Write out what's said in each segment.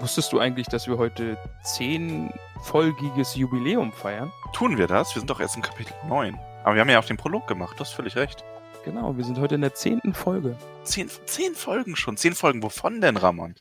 wusstest du eigentlich, dass wir heute zehnfolgiges Jubiläum feiern? Tun wir das? Wir sind doch erst im Kapitel 9. Aber wir haben ja auch den Prolog gemacht, du hast völlig recht. Genau, wir sind heute in der zehnten Folge. Zehn, zehn Folgen schon. Zehn Folgen, wovon denn, Ramon?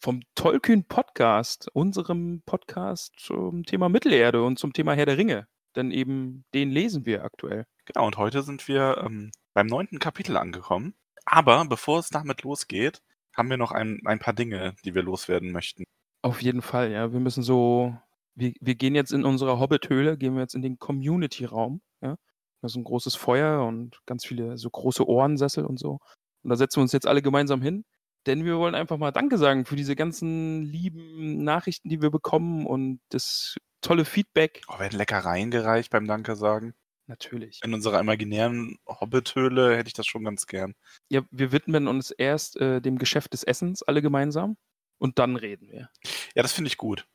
Vom Tollkühn Podcast, unserem Podcast zum Thema Mittelerde und zum Thema Herr der Ringe. Denn eben den lesen wir aktuell. Genau, und heute sind wir ähm, beim neunten Kapitel angekommen. Aber bevor es damit losgeht, haben wir noch ein, ein paar Dinge, die wir loswerden möchten. Auf jeden Fall, ja. Wir müssen so, wir, wir gehen jetzt in unserer Hobbit-Höhle, gehen wir jetzt in den Community-Raum, ja. Da ist ein großes Feuer und ganz viele so große Ohrensessel und so. Und da setzen wir uns jetzt alle gemeinsam hin, denn wir wollen einfach mal Danke sagen für diese ganzen lieben Nachrichten, die wir bekommen und das tolle Feedback. Oh, werden Leckereien gereicht beim Danke sagen? Natürlich. In unserer imaginären Hobbit-Höhle hätte ich das schon ganz gern. Ja, wir widmen uns erst äh, dem Geschäft des Essens, alle gemeinsam, und dann reden wir. Ja, das finde ich gut.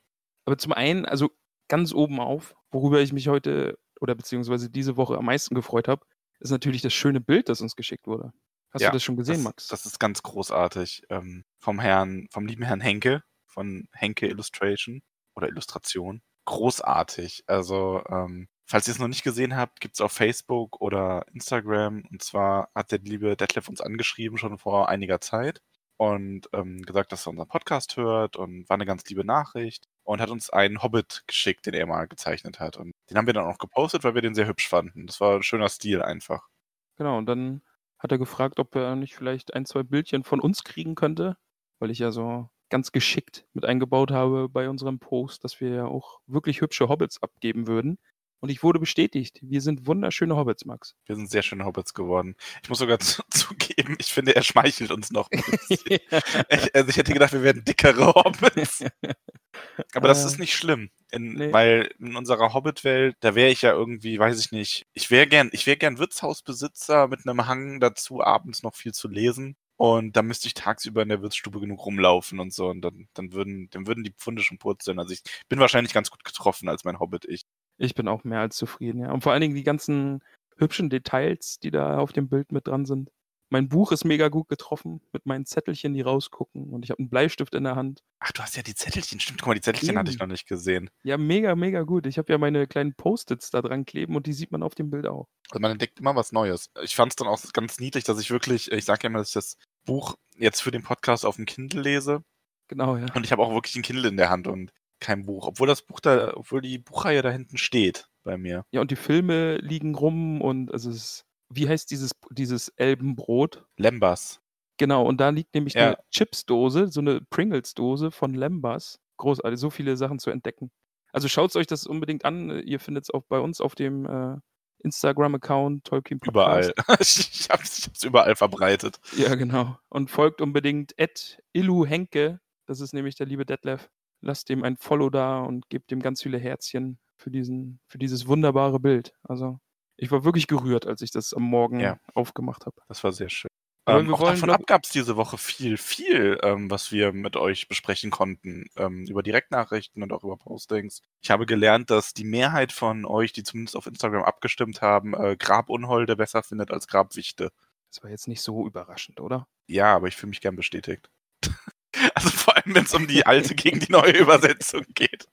Aber zum einen, also ganz oben auf, worüber ich mich heute oder beziehungsweise diese Woche am meisten gefreut habe, ist natürlich das schöne Bild, das uns geschickt wurde. Hast Ja, du das schon gesehen, das, Max? Das ist ganz großartig. Ähm, vom Herrn, vom lieben Herrn Henke, von Henke Illustration oder Illustration. Großartig. Also, ähm, falls ihr es noch nicht gesehen habt, gibt es auf Facebook oder Instagram. Und zwar hat der liebe Detlef uns angeschrieben schon vor einiger Zeit und ähm, gesagt, dass er unseren Podcast hört und war eine ganz liebe Nachricht und hat uns einen Hobbit geschickt, den er mal gezeichnet hat. Und den haben wir dann auch gepostet, weil wir den sehr hübsch fanden. Das war ein schöner Stil einfach. Genau, und dann hat er gefragt, ob er nicht vielleicht ein, zwei Bildchen von uns kriegen könnte, weil ich ja so ganz geschickt mit eingebaut habe bei unserem Post, dass wir ja auch wirklich hübsche Hobbits abgeben würden. Und ich wurde bestätigt. Wir sind wunderschöne Hobbits, Max. Wir sind sehr schöne Hobbits geworden. Ich muss sogar zu, zugeben, ich finde, er schmeichelt uns noch ein ich, also ich hätte gedacht, wir werden dickere Hobbits. Aber das Äh, ist nicht schlimm. In, nee. Weil in unserer Hobbit-Welt, da wäre ich ja irgendwie, weiß ich nicht, ich wäre gern, ich wäre gern Wirtshausbesitzer mit einem Hang dazu, abends noch viel zu lesen. Und da müsste ich tagsüber in der Wirtsstube genug rumlaufen und so. Und dann, dann würden, dann würden die Pfunde schon purzeln. Also ich bin wahrscheinlich ganz gut getroffen als mein Hobbit-Ich. Ich bin auch mehr als zufrieden, ja. Und vor allen Dingen die ganzen hübschen Details, die da auf dem Bild mit dran sind. Mein Buch ist mega gut getroffen mit meinen Zettelchen, die rausgucken. Und ich habe einen Bleistift in der Hand. Ach, du hast ja die Zettelchen. Stimmt, guck mal, die Zettelchen hatte ich Eben. noch nicht gesehen. Ja, mega, mega gut. Ich habe ja meine kleinen Post-its da dran kleben und die sieht man auf dem Bild auch. Also man entdeckt immer was Neues. Ich fand es dann auch ganz niedlich, dass ich wirklich, ich sage ja immer, dass ich das Buch jetzt für den Podcast auf dem Kindle lese. Genau, ja. Und ich habe auch wirklich ein Kindle in der Hand und kein Buch. Obwohl das Buch da, obwohl die Buchreihe da hinten steht bei mir. Ja, und die Filme liegen rum und es ist, wie heißt dieses, dieses Elbenbrot? Lembas. Genau, und da liegt nämlich Ja. eine Chips-Dose, so eine Pringles-Dose von Lembas. Großartig, so viele Sachen zu entdecken. Also schaut euch das unbedingt an. Ihr findet es auch bei uns auf dem äh, Instagram-Account, Tolkien Podcast. Überall. ich habe es überall verbreitet. Ja, genau. Und folgt unbedingt Illu Henke. Das ist nämlich der liebe Detlef. Lasst dem ein Follow da und gebt ihm ganz viele Herzchen für, diesen, für dieses wunderbare Bild. Also, ich war wirklich gerührt, als ich das am Morgen Ja. aufgemacht habe. Das war sehr schön. Ähm, auch wollen, davon glaub- ab gab es diese Woche viel, viel, ähm, was wir mit euch besprechen konnten. Ähm, über Direktnachrichten und auch über Postings. Ich habe gelernt, dass die Mehrheit von euch, die zumindest auf Instagram abgestimmt haben, äh, Grabunholde besser findet als Grabwichte. Das war jetzt nicht so überraschend, oder? Ja, aber ich fühle mich gern bestätigt. Also vor allem, wenn es um die alte gegen die neue Übersetzung geht.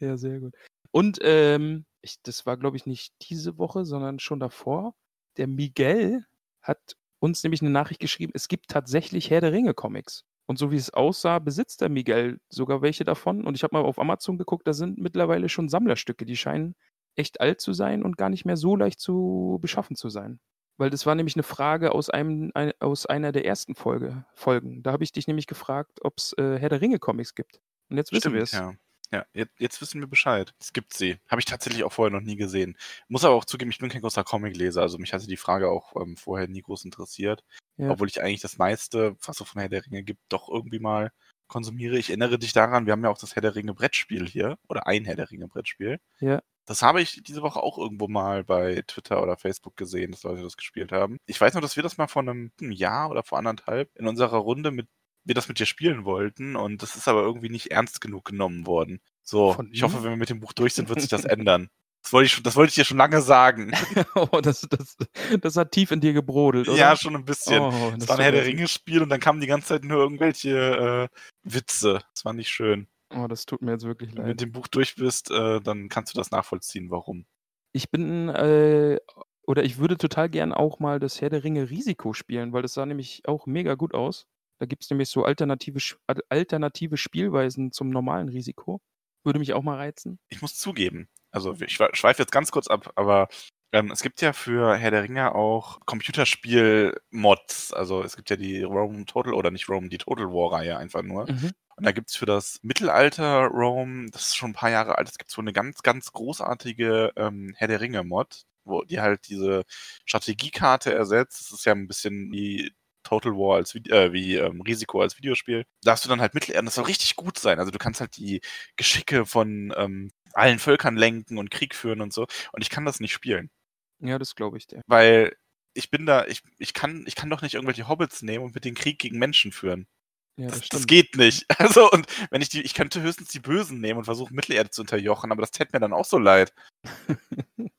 Ja, sehr gut. Und ähm, ich, das war, glaube ich, nicht diese Woche, sondern schon davor. Der Miguel hat uns nämlich eine Nachricht geschrieben, es gibt tatsächlich Herr der Ringe Comics. Und so wie es aussah, besitzt der Miguel sogar welche davon. Und ich habe mal auf Amazon geguckt, da sind mittlerweile schon Sammlerstücke. Die scheinen echt alt zu sein und gar nicht mehr so leicht zu beschaffen zu sein. Weil das war nämlich eine Frage aus, einem, ein, aus einer der ersten Folge, Folgen. Da habe ich dich nämlich gefragt, ob es äh, Herr der Ringe Comics gibt. Und jetzt wissen wir es. Ja. Ja, jetzt, jetzt, wissen wir Bescheid. Es gibt sie. Habe ich tatsächlich auch vorher noch nie gesehen. Muss aber auch zugeben, ich bin kein großer Comicleser. Also mich hatte die Frage auch ähm, vorher nie groß interessiert. Ja. Obwohl ich eigentlich das meiste, was es von Herr der Ringe gibt, doch irgendwie mal konsumiere. Ich erinnere dich daran, wir haben ja auch das Herr der Ringe Brettspiel hier. Oder ein Herr der Ringe Brettspiel. Ja. Das habe ich diese Woche auch irgendwo mal bei Twitter oder Facebook gesehen, dass Leute das gespielt haben. Ich weiß noch, dass wir das mal vor einem Jahr oder vor anderthalb in unserer Runde mit wir das mit dir spielen wollten und das ist aber irgendwie nicht ernst genug genommen worden. So, ich hoffe, wenn wir mit dem Buch durch sind, wird sich das ändern. Das wollte, ich, das wollte ich dir schon lange sagen. oh, das, das, das hat tief in dir gebrodelt, oder? Ja, schon ein bisschen. Oh, das, das war ein Herr der Ringe-Spiel und dann kamen die ganze Zeit nur irgendwelche äh, Witze. Das war nicht schön. Oh, das tut mir jetzt wirklich leid. Wenn du mit dem Buch durch bist, äh, dann kannst du das nachvollziehen, warum. Ich bin, äh, oder ich würde total gern auch mal das Herr der Ringe Risiko spielen, weil das sah nämlich auch mega gut aus. Da gibt es nämlich so alternative, alternative Spielweisen zum normalen Risiko. Würde mich auch mal reizen. Ich muss zugeben, also ich schweife jetzt ganz kurz ab, aber ähm, es gibt ja für Herr der Ringe auch Computerspiel-Mods. Also es gibt ja die Rome Total oder nicht Rome, die Total War-Reihe einfach nur. Mhm. Und da gibt es für das Mittelalter Rome, das ist schon ein paar Jahre alt, es gibt so eine ganz, ganz großartige ähm, Herr der Ringe-Mod, wo die halt diese Strategiekarte ersetzt. Das ist ja ein bisschen wie Total War als äh, wie ähm, Risiko als Videospiel, darfst du dann halt mitlernen. Das soll richtig gut sein. Also du kannst halt die Geschicke von ähm, allen Völkern lenken und Krieg führen und so. Und ich kann das nicht spielen. Ja, das glaube ich dir. Weil ich bin da, ich, ich kann, ich kann doch nicht irgendwelche Hobbits nehmen und mit den Krieg gegen Menschen führen. Ja, das, das, das, geht nicht. Also, und wenn ich die, ich könnte höchstens die Bösen nehmen und versuchen, Mittelerde zu unterjochen, aber das täte mir dann auch so leid.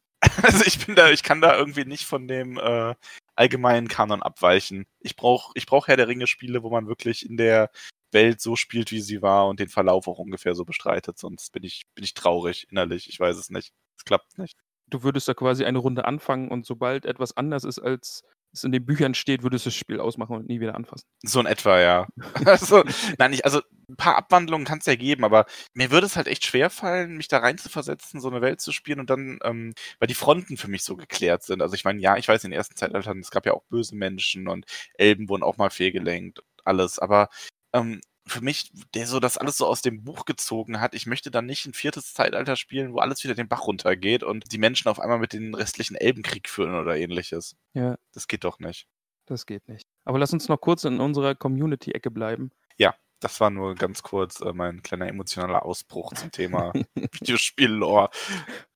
also ich bin da, ich kann da irgendwie nicht von dem äh, allgemeinen Kanon abweichen. Ich brauche ich brauch Herr der Ringe-Spiele, wo man wirklich in der Welt so spielt, wie sie war und den Verlauf auch ungefähr so bestreitet. Sonst bin ich, bin ich traurig innerlich. Ich weiß es nicht. Es klappt nicht. Du würdest da quasi eine Runde anfangen und sobald etwas anders ist als es in den Büchern steht, würdest du das Spiel ausmachen und nie wieder anfassen. So in etwa, ja. also, nein, ich, also ein paar Abwandlungen kann es ja geben, aber mir würde es halt echt schwer fallen, mich da rein zu versetzen, so eine Welt zu spielen und dann, ähm, weil die Fronten für mich so geklärt sind. Also ich meine, ja, ich weiß, in den ersten Zeitaltern, es gab ja auch böse Menschen und Elben wurden auch mal fehlgelenkt, alles, aber ähm, für mich, der so das alles so aus dem Buch gezogen hat, ich möchte dann nicht ein viertes Zeitalter spielen, wo alles wieder den Bach runtergeht und die Menschen auf einmal mit den restlichen Elbenkrieg führen oder ähnliches. Ja. Das geht doch nicht. Das geht nicht. Aber lass uns noch kurz in unserer Community-Ecke bleiben. Ja, das war nur ganz kurz äh, mein kleiner emotionaler Ausbruch zum Thema Videospiel-Lore.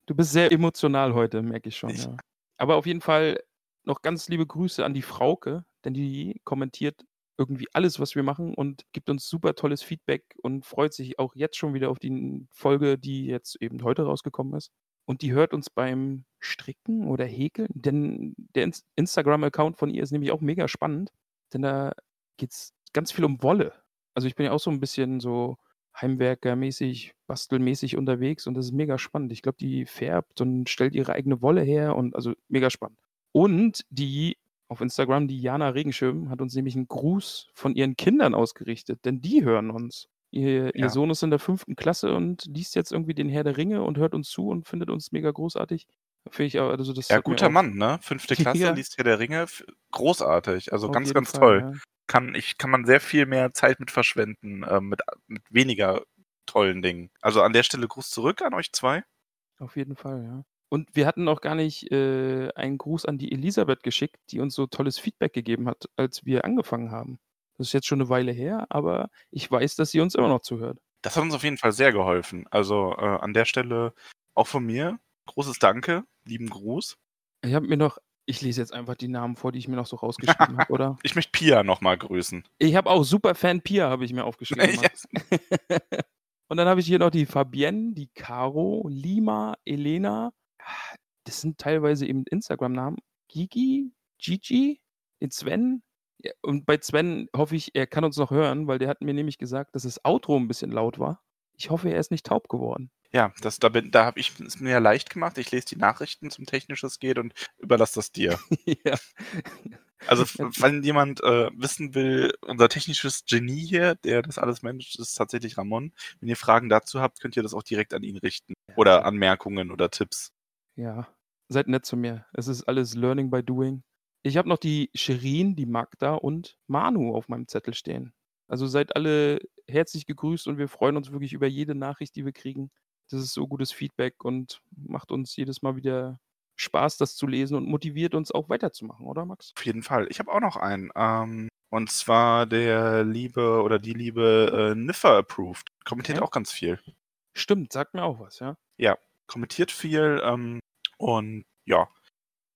Du bist sehr emotional heute, merke ich schon. Ich, ja. Aber auf jeden Fall noch ganz liebe Grüße an die Frauke, denn die kommentiert irgendwie alles, was wir machen und gibt uns super tolles Feedback und freut sich auch jetzt schon wieder auf die Folge, die jetzt eben heute rausgekommen ist. Und die hört uns beim Stricken oder Häkeln, denn der Instagram-Account von ihr ist nämlich auch mega spannend, denn da geht es ganz viel um Wolle. Also ich bin ja auch so ein bisschen so Heimwerkermäßig, bastelmäßig unterwegs und das ist mega spannend. Ich glaube, die färbt und stellt ihre eigene Wolle her und also mega spannend. Und die auf Instagram, die Jana Regenschirm, hat uns nämlich einen Gruß von ihren Kindern ausgerichtet, denn die hören uns. Ihr, ja. ihr, Sohn ist in der fünften Klasse und liest jetzt irgendwie den Herr der Ringe und hört uns zu und findet uns mega großartig. Finde ich also das Ja, guter Mann, ne? Fünfte Klasse ja. liest Herr der Ringe, großartig. Also Auf ganz, ganz Fall, toll. Ja. Kann, ich, kann man sehr viel mehr Zeit mit verschwenden, äh, mit, mit weniger tollen Dingen. Also an der Stelle Gruß zurück an euch zwei. Auf jeden Fall, ja. Und wir hatten auch gar nicht äh, einen Gruß an die Elisabeth geschickt, die uns so tolles Feedback gegeben hat, als wir angefangen haben. Das ist jetzt schon eine Weile her, aber ich weiß, dass sie uns immer noch zuhört. Das hat uns auf jeden Fall sehr geholfen. Also äh, an der Stelle auch von mir großes Danke, lieben Gruß. Ich habe mir noch, ich lese jetzt einfach die Namen vor, die ich mir noch so rausgeschrieben habe, oder? Ich möchte Pia nochmal grüßen. Ich habe auch Superfan Pia, habe ich mir aufgeschrieben. Und dann habe ich hier noch die Fabienne, die Caro, Lima, Elena, das sind teilweise eben Instagram-Namen. Gigi, Gigi, Sven. Ja, und bei Sven hoffe ich, er kann uns noch hören, weil der hat mir nämlich gesagt, dass das Outro ein bisschen laut war. Ich hoffe, er ist nicht taub geworden. Ja, das, da, da habe ich es mir ja leicht gemacht. Ich lese die Nachrichten zum Technisches geht und überlasse das dir. ja. Also, wenn jemand äh, wissen will, unser technisches Genie hier, der das alles managt, ist tatsächlich Ramon. Wenn ihr Fragen dazu habt, könnt ihr das auch direkt an ihn richten. Oder Anmerkungen oder Tipps. Ja, seid nett zu mir. Es ist alles Learning by Doing. Ich habe noch die Shirin, die Magda und Manu auf meinem Zettel stehen. Also seid alle herzlich gegrüßt und wir freuen uns wirklich über jede Nachricht, die wir kriegen. Das ist so gutes Feedback und macht uns jedes Mal wieder Spaß, das zu lesen und motiviert uns auch weiterzumachen, oder Max? Auf jeden Fall. Ich habe auch noch einen. Ähm, und zwar der liebe oder die liebe äh, Niffer Approved. Kommentiert Okay. auch ganz viel. Stimmt, sagt mir auch was, ja. Ja, kommentiert viel ähm, und ja,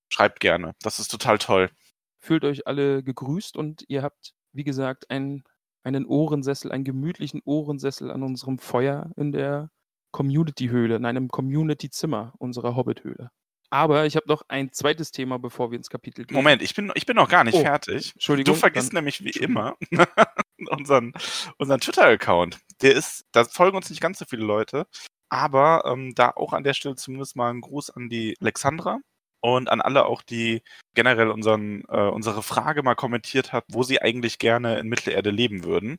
schreibt gerne. Das ist total toll. Fühlt euch alle gegrüßt und ihr habt, wie gesagt, einen, einen Ohrensessel, einen gemütlichen Ohrensessel an unserem Feuer in der Community-Höhle, in einem Community-Zimmer unserer Hobbit-Höhle. Aber ich habe noch ein zweites Thema, bevor wir ins Kapitel gehen. Moment, ich bin, ich bin noch gar nicht Oh, fertig. Entschuldigung. Du vergisst dann- nämlich wie immer unseren, unseren Twitter-Account. Der ist, da folgen uns nicht ganz so viele Leute, aber ähm, da auch an der Stelle zumindest mal ein Gruß an die Alexandra und an alle auch, die generell unseren, äh, unsere Frage mal kommentiert hat, wo sie eigentlich gerne in Mittelerde leben würden.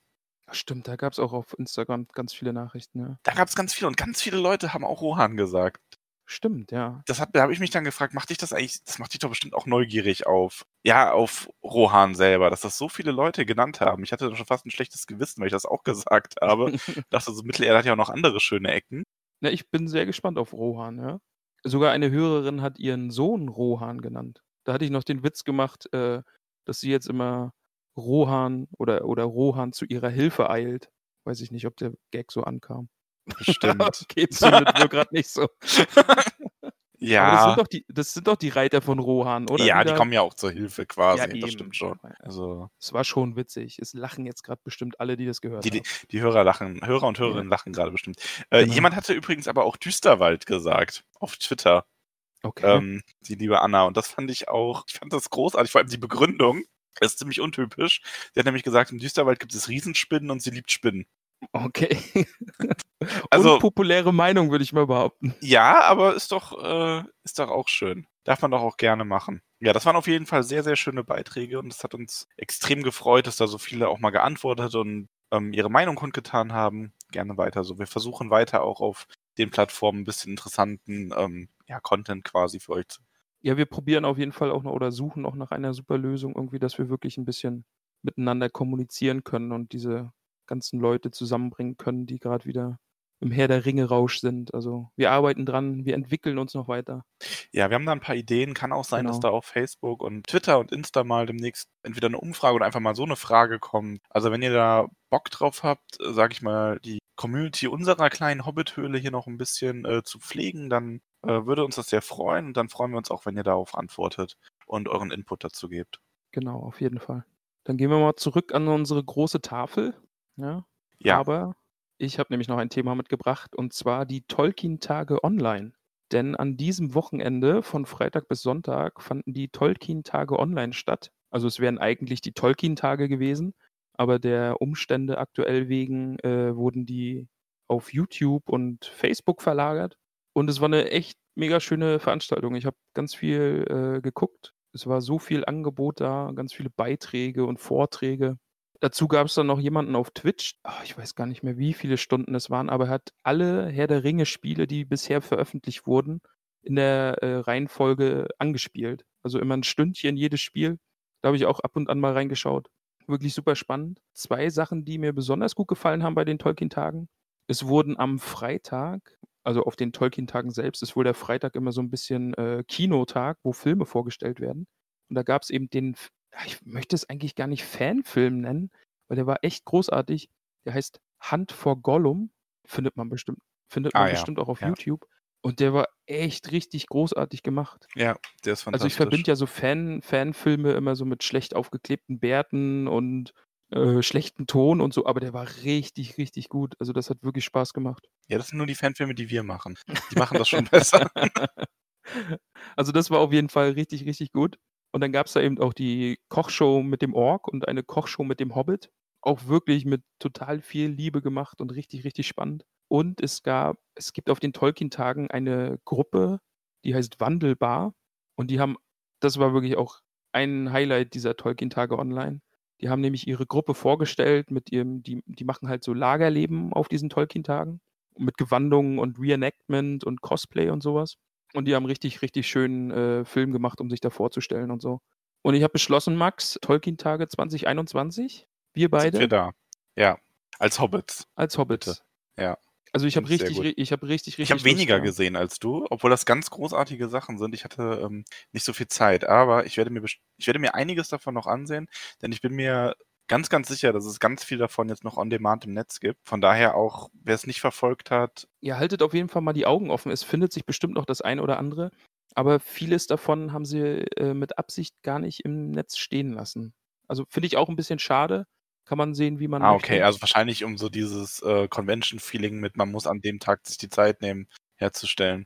Stimmt, da gab es auch auf Instagram ganz viele Nachrichten, ja. Da gab es ganz viele und ganz viele Leute haben auch Rohan gesagt. Stimmt, ja. Das hat, da habe ich mich dann gefragt, macht dich das eigentlich, das macht dich doch bestimmt auch neugierig auf, ja, auf Rohan selber, dass das so viele Leute genannt haben. Ich hatte schon fast ein schlechtes Gewissen, weil ich das auch gesagt habe. dachte so, Mittelerde hat ja auch noch andere schöne Ecken. Na, ich bin sehr gespannt auf Rohan, ja. Sogar eine Hörerin hat ihren Sohn Rohan genannt. Da hatte ich noch den Witz gemacht, äh, dass sie jetzt immer Rohan oder, oder Rohan zu ihrer Hilfe eilt. Weiß ich nicht, ob der Gag so ankam. Bestimmt. okay, zündet mir gerade nicht so. Aber das ja, sind, doch die, das sind doch die Reiter von Rohan, oder? ja, die kommen ja auch zur Hilfe quasi. Ja, das stimmt schon. Also, Es war schon witzig. Es lachen jetzt gerade bestimmt alle, die das gehört die, die, haben. die Hörer lachen, Hörer und Hörerinnen lachen gerade bestimmt. Äh, Genau. Jemand hatte übrigens aber auch Düsterwald gesagt auf Twitter. Okay. ähm, die liebe Anna. Und das fand ich auch, ich fand das großartig, vor allem die Begründung. Das ist ziemlich untypisch. Sie hat nämlich gesagt, im Düsterwald gibt es Riesenspinnen und sie liebt Spinnen. Okay. Also- Unpopuläre Meinung, würde ich mal behaupten. Ja, aber ist doch, äh, ist doch auch schön. Darf man doch auch gerne machen. Ja, das waren auf jeden Fall sehr, sehr schöne Beiträge und es hat uns extrem gefreut, dass da so viele auch mal geantwortet und ähm, ihre Meinung kundgetan haben. Gerne weiter so. Wir versuchen weiter auch auf den Plattformen ein bisschen interessanten ähm, ja, Content quasi für euch zu Ja, wir probieren auf jeden Fall auch noch oder suchen auch nach einer super Lösung irgendwie, dass wir wirklich ein bisschen miteinander kommunizieren können und diese ganzen Leute zusammenbringen können, die gerade wieder im Herr der Ringe-Rausch sind. Also wir arbeiten dran, wir entwickeln uns noch weiter. Ja, wir haben da ein paar Ideen. Kann auch sein, dass Genau. da auf Facebook und Twitter und Insta mal demnächst entweder eine Umfrage oder einfach mal so eine Frage kommt. Also wenn ihr da Bock drauf habt, äh, sag ich mal, die Community unserer kleinen Hobbit-Höhle hier noch ein bisschen äh, zu pflegen, dann äh, würde uns das sehr freuen. Und dann freuen wir uns auch, wenn ihr darauf antwortet und euren Input dazu gebt. Genau, auf jeden Fall. Dann gehen wir mal zurück an unsere große Tafel. Ja, Ja, Aber ich habe nämlich noch ein Thema mitgebracht und zwar die Tolkien-Tage online. Denn an diesem Wochenende von Freitag bis Sonntag fanden die Tolkien-Tage online statt. Also es wären eigentlich die Tolkien-Tage gewesen, aber der Umstände aktuell wegen äh, wurden die auf YouTube und Facebook verlagert. Und es war eine echt mega schöne Veranstaltung. Ich habe ganz viel äh, geguckt. Es war so viel Angebot da, ganz viele Beiträge und Vorträge. Dazu gab es dann noch jemanden auf Twitch. Ah, ich weiß gar nicht mehr, wie viele Stunden es waren, aber er hat alle Herr der Ringe-Spiele, die bisher veröffentlicht wurden, in der äh, Reihenfolge angespielt. Also immer ein Stündchen jedes Spiel. Da habe ich auch ab und an mal reingeschaut. Wirklich super spannend. Zwei Sachen, die mir besonders gut gefallen haben bei den Tolkien-Tagen. Es wurden am Freitag, also auf den Tolkien-Tagen selbst, ist wohl der Freitag immer so ein bisschen äh, Kinotag, wo Filme vorgestellt werden. Und da gab es eben den, ich möchte es eigentlich gar nicht Fanfilm nennen, weil der war echt großartig. Der heißt Hunt for Gollum. Findet man bestimmt, findet Ah, man ja. bestimmt auch auf Ja. YouTube. Und der war echt richtig großartig gemacht. ja, der ist fantastisch. Also ich verbinde ja so Fan, Fanfilme immer so mit schlecht aufgeklebten Bärten und äh, schlechten Ton und so, aber der war richtig, richtig gut. Also das hat wirklich Spaß gemacht. Ja, das sind nur die Fanfilme, die wir machen. Die machen das schon besser. also das war auf jeden Fall richtig, richtig gut. Und dann gab es da eben auch die Kochshow mit dem Ork und eine Kochshow mit dem Hobbit. Auch wirklich mit total viel Liebe gemacht und richtig, richtig spannend. Und es gab, es gibt auf den Tolkien-Tagen eine Gruppe, die heißt Wandelbar. Und die haben, das war wirklich auch ein Highlight dieser Tolkien-Tage online. Die haben nämlich ihre Gruppe vorgestellt mit ihrem, die, die machen halt so Lagerleben auf diesen Tolkien-Tagen. Mit Gewandungen und Reenactment und Cosplay und sowas. Und die haben richtig, richtig schönen äh, Film gemacht, um sich da vorzustellen und so. Und ich habe beschlossen, Max, Tolkien-Tage 2021, wir beide. Sind wir da? Ja, als Hobbits. Als Hobbits. Bitte. Ja. Also ich habe richtig, ich habe richtig, richtig. Ich habe weniger gesehen als du, obwohl das ganz großartige Sachen sind. Ich hatte ähm, nicht so viel Zeit, aber ich werde mir ich werde mir einiges davon noch ansehen, denn ich bin mir ganz, ganz sicher, dass es ganz viel davon jetzt noch on demand im Netz gibt. Von daher auch, wer es nicht verfolgt hat, Ihr haltet auf jeden Fall mal die Augen offen. Es findet sich bestimmt noch das eine oder andere, aber vieles davon haben sie äh, mit Absicht gar nicht im Netz stehen lassen. Also finde ich auch ein bisschen schade. Kann man sehen, wie man ah, möchte. okay, also wahrscheinlich um so dieses äh, Convention-Feeling mit, man muss an dem Tag sich die Zeit nehmen, herzustellen.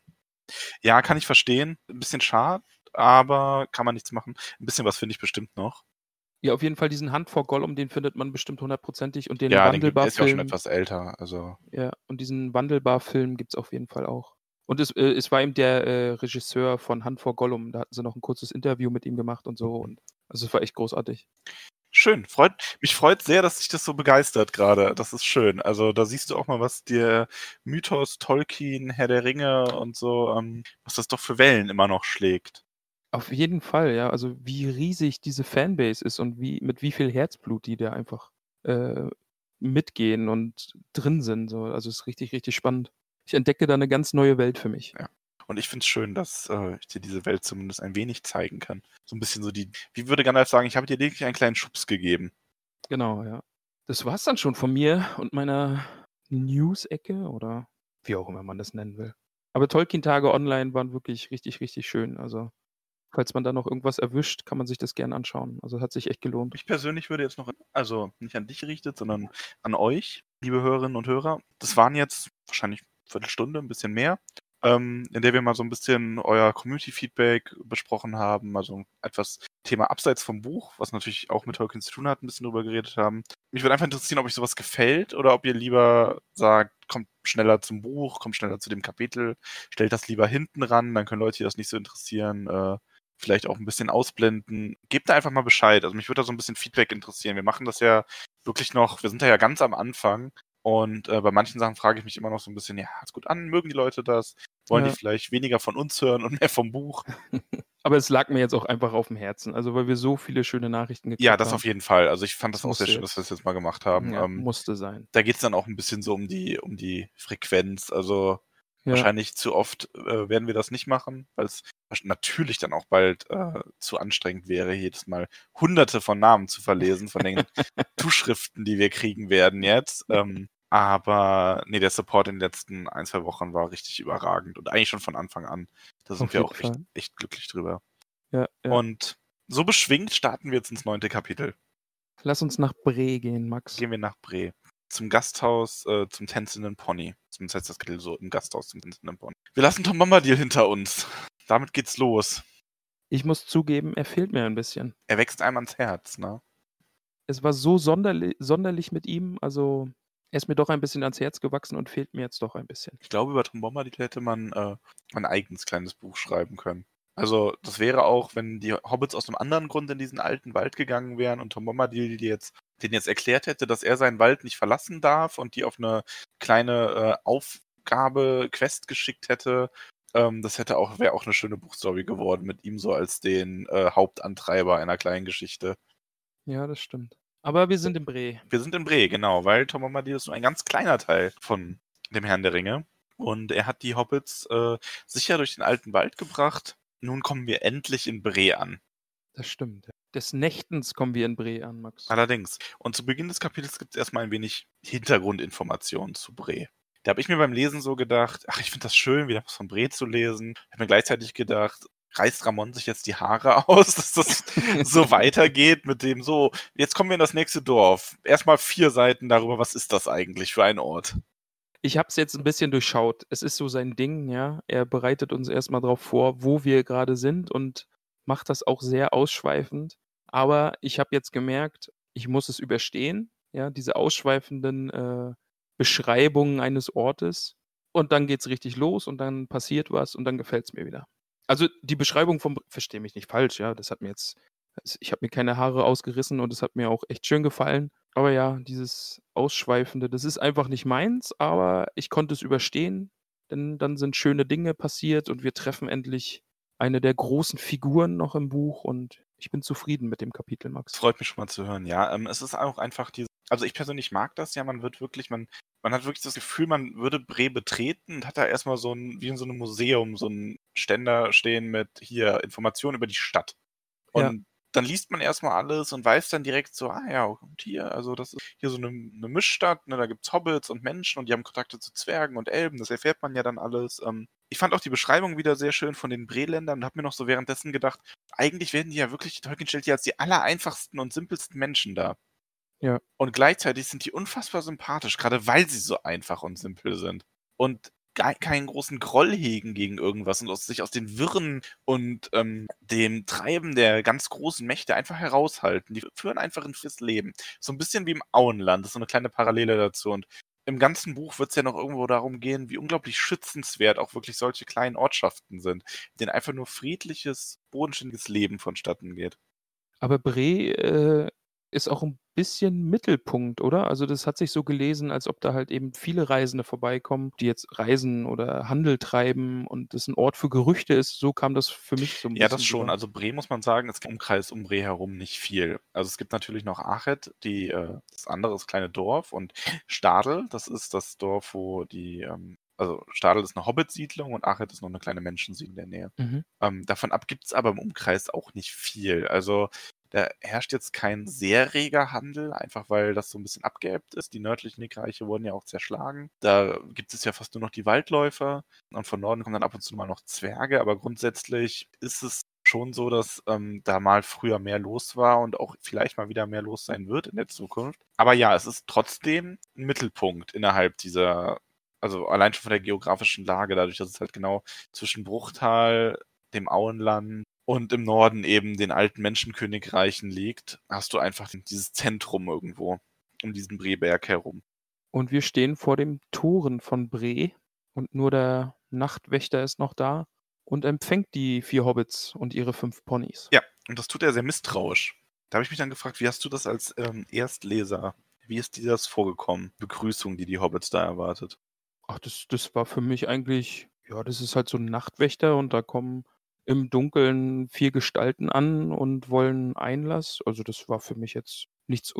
Ja, kann ich verstehen. Ein bisschen schade, aber kann man nichts machen. Ein bisschen was finde ich bestimmt noch. Ja, auf jeden Fall diesen Hand vor Gollum, den findet man bestimmt hundertprozentig und den ja, den gibt, der ist ja schon etwas älter. Also, Ja, und diesen Wandelbar-Film gibt es auf jeden Fall auch. Und es, äh, es war eben der äh, Regisseur von Hand vor Gollum. Da hatten sie noch ein kurzes Interview mit ihm gemacht und so. Und also es war echt großartig. Schön, freut, mich freut sehr, dass sich das so begeistert gerade. Das ist schön. Also da siehst du auch mal, was der Mythos, Tolkien, Herr der Ringe und so, ähm, was das doch für Wellen immer noch schlägt. Auf jeden Fall, ja. Also wie riesig diese Fanbase ist und wie, mit wie viel Herzblut die da einfach äh, mitgehen und drin sind. So. Also es ist richtig, richtig spannend. Ich entdecke da eine ganz neue Welt für mich. Ja. Und ich finde es schön, dass äh, ich dir diese Welt zumindest ein wenig zeigen kann. So ein bisschen so die, wie würde Gandalf sagen, ich habe dir lediglich einen kleinen Schubs gegeben. Genau, ja. Das war's dann schon von mir und meiner News-Ecke oder wie auch immer man das nennen will. Aber Tolkien-Tage online waren wirklich richtig, richtig schön. Also, falls man da noch irgendwas erwischt, kann man sich das gerne anschauen. Also, hat sich echt gelohnt. Ich persönlich würde jetzt noch, also nicht an dich gerichtet, sondern an euch, liebe Hörerinnen und Hörer. Das waren jetzt wahrscheinlich eine Viertelstunde, ein bisschen mehr, ähm, in der wir mal so ein bisschen euer Community-Feedback besprochen haben, also etwas Thema abseits vom Buch, was natürlich auch mit Tolkien zu tun hat, ein bisschen drüber geredet haben. Mich würde einfach interessieren, ob euch sowas gefällt oder ob ihr lieber sagt, kommt schneller zum Buch, kommt schneller zu dem Kapitel, stellt das lieber hinten ran, dann können Leute, die das nicht so interessieren, äh, vielleicht auch ein bisschen ausblenden. Gebt da einfach mal Bescheid. Also mich würde da so ein bisschen Feedback interessieren. Wir machen das ja wirklich noch, wir sind da ja ganz am Anfang. Und äh, bei manchen Sachen frage ich mich immer noch so ein bisschen, ja, hat's gut an, mögen die Leute das? Wollen Ja. die vielleicht weniger von uns hören und mehr vom Buch? Aber es lag mir jetzt auch einfach auf dem Herzen. Also, weil wir so viele schöne Nachrichten gekriegt Ja, das haben. auf jeden Fall. Also ich fand das, Das auch sehr schön, dass wir das jetzt mal gemacht haben. Ja, ähm, musste sein. da geht's dann auch ein bisschen so um die, um die Frequenz. Also Ja. wahrscheinlich zu oft äh, werden wir das nicht machen, weil es natürlich dann auch bald äh, zu anstrengend wäre, jedes Mal hunderte von Namen zu verlesen, von den Zuschriften, die wir kriegen werden jetzt. Ähm, aber nee, der Support in den letzten ein, zwei Wochen war richtig überragend und eigentlich schon von Anfang an. Da sind wir auch echt, echt glücklich drüber. Ja, ja. Und so beschwingt starten wir jetzt ins neunte Kapitel. Lass uns nach Bre gehen, Max. Gehen wir nach Bre. Zum Gasthaus, äh, zum tänzenden Pony. Zumindest heißt das Kapitel so, im Gasthaus zum tänzenden Pony. Wir lassen Tom Bombadil hinter uns. Damit geht's los. Ich muss zugeben, er fehlt mir ein bisschen. Er wächst einem ans Herz, ne? Es war so sonderli sonderlich mit ihm. Also, er ist mir doch ein bisschen ans Herz gewachsen und fehlt mir jetzt doch ein bisschen. Ich glaube, über Tom Bombadil hätte man äh, ein eigenes kleines Buch schreiben können. Also, das wäre auch, wenn die Hobbits aus einem anderen Grund in diesen alten Wald gegangen wären und Tom Bombadil die jetzt, den jetzt erklärt hätte, dass er seinen Wald nicht verlassen darf und die auf eine kleine äh, Aufgabe, Quest geschickt hätte. Ähm, das hätte auch, wäre auch eine schöne Buchstory geworden mit ihm so als den äh, Hauptantreiber einer kleinen Geschichte. Ja, das stimmt. Aber wir sind in Bre. Wir sind in Bre, genau, weil Tom Bombadil ist nur ein ganz kleiner Teil von dem Herrn der Ringe. Und er hat die Hobbits äh, sicher durch den alten Wald gebracht. Nun kommen wir endlich in Bre an. Das stimmt. Des Nächtens kommen wir in Bre an, Max. Allerdings. Und zu Beginn des Kapitels gibt es erstmal ein wenig Hintergrundinformationen zu Bre. Da habe ich mir beim Lesen so gedacht, ach, ich finde das schön, wieder was von Bre zu lesen. Ich habe mir gleichzeitig gedacht, reißt Ramon sich jetzt die Haare aus, dass das so weitergeht mit dem so, jetzt kommen wir in das nächste Dorf. Erstmal vier Seiten darüber, was ist das eigentlich für ein Ort? Ich habe es jetzt ein bisschen durchschaut. Es ist so sein Ding, ja. Er bereitet uns erstmal darauf vor, wo wir gerade sind und macht das auch sehr ausschweifend. Aber ich habe jetzt gemerkt, ich muss es überstehen, ja, diese ausschweifenden äh, Beschreibungen eines Ortes. Und dann geht's richtig los und dann passiert was und dann gefällt's mir wieder. Also die Beschreibung vom, verstehe mich nicht falsch, ja, das hat mir jetzt ich habe mir keine Haare ausgerissen und es hat mir auch echt schön gefallen. Aber ja, dieses Ausschweifende, das ist einfach nicht meins, aber ich konnte es überstehen, denn dann sind schöne Dinge passiert und wir treffen endlich eine der großen Figuren noch im Buch und ich bin zufrieden mit dem Kapitel, Max. Freut mich schon mal zu hören, ja. Ähm, es ist auch einfach diese also ich persönlich mag das ja, man wird wirklich man man hat wirklich das Gefühl, man würde Bre betreten und hat da erstmal so ein wie in so einem Museum so ein Ständer stehen mit hier Informationen über die Stadt. Ja. Dann liest man erstmal alles und weiß dann direkt so, ah ja, und hier, also das ist hier so eine 'ne Mischstadt, ne, da gibt's Hobbits und Menschen und die haben Kontakte zu Zwergen und Elben, das erfährt man ja dann alles. Ähm, ich fand auch die Beschreibung wieder sehr schön von den Breländern und habe mir noch so währenddessen gedacht, eigentlich werden die ja wirklich Tolkien stellt die als die allereinfachsten und simpelsten Menschen dar. Ja. Und gleichzeitig sind die unfassbar sympathisch, gerade weil sie so einfach und simpel sind. Und keinen großen Groll hegen gegen irgendwas und aus sich aus den Wirren und, ähm, dem Treiben der ganz großen Mächte einfach heraushalten. Die führen einfach 'n freies Leben. So 'n bisschen wie im Auenland, das ist so 'ne kleine Parallele dazu. Und im ganzen Buch wird's ja noch irgendwo darum gehen, wie unglaublich schützenswert auch wirklich solche kleinen Ortschaften sind, in denen einfach nur friedliches, bodenständiges Leben vonstatten geht. Aber Bre, äh, ist auch 'n bisschen Mittelpunkt, oder? Also, das hat sich so gelesen, als ob da halt eben viele Reisende vorbeikommen, die jetzt reisen oder Handel treiben und das 'n Ort für Gerüchte ist. So kam das für mich so 'n Ja, das schon. rüber. Also, Bre muss man sagen, ist im Umkreis um Bre herum nicht viel. Also, es gibt natürlich noch Achet, die, äh das andere, das kleine Dorf und Stadel, das ist das Dorf, wo die, ähm also, Stadel ist 'ne Hobbit-Siedlung und Achet ist noch 'ne kleine Menschensiedlung in der Nähe. Mhm. Ähm, davon ab gibt's aber im Umkreis auch nicht viel. Also, da herrscht jetzt kein sehr reger Handel, einfach weil das so 'n bisschen abgeebbt ist. Die nördlichen Königreiche wurden ja auch zerschlagen. Da gibt es ja fast nur noch die Waldläufer und von Norden kommen dann ab und zu mal noch Zwerge, aber grundsätzlich ist es schon so, dass, ähm, da mal früher mehr los war und auch vielleicht mal wieder mehr los sein wird in der Zukunft. Aber ja, es ist trotzdem 'n Mittelpunkt innerhalb dieser also, allein schon von der geografischen Lage, dadurch, dass es halt genau zwischen Bruchtal, dem Auenland und im Norden eben den alten Menschenkönigreichen liegt, hast du einfach dieses Zentrum irgendwo um diesen Breberg herum. Und wir stehen vor den Toren von Bre und nur der Nachtwächter ist noch da und empfängt die 4 Hobbits und ihre 5 Ponys. Ja, und das tut er sehr misstrauisch. Da habe ich mich dann gefragt, wie hast du das als, ähm, Erstleser wie ist dir das vorgekommen? Begrüßung, die die Hobbits da erwartet? Ach, das das war für mich eigentlich ja, das ist halt so 'n Nachtwächter und da kommen im Dunkeln 4 Gestalten an und wollen Einlass. Also, das war für mich jetzt nichts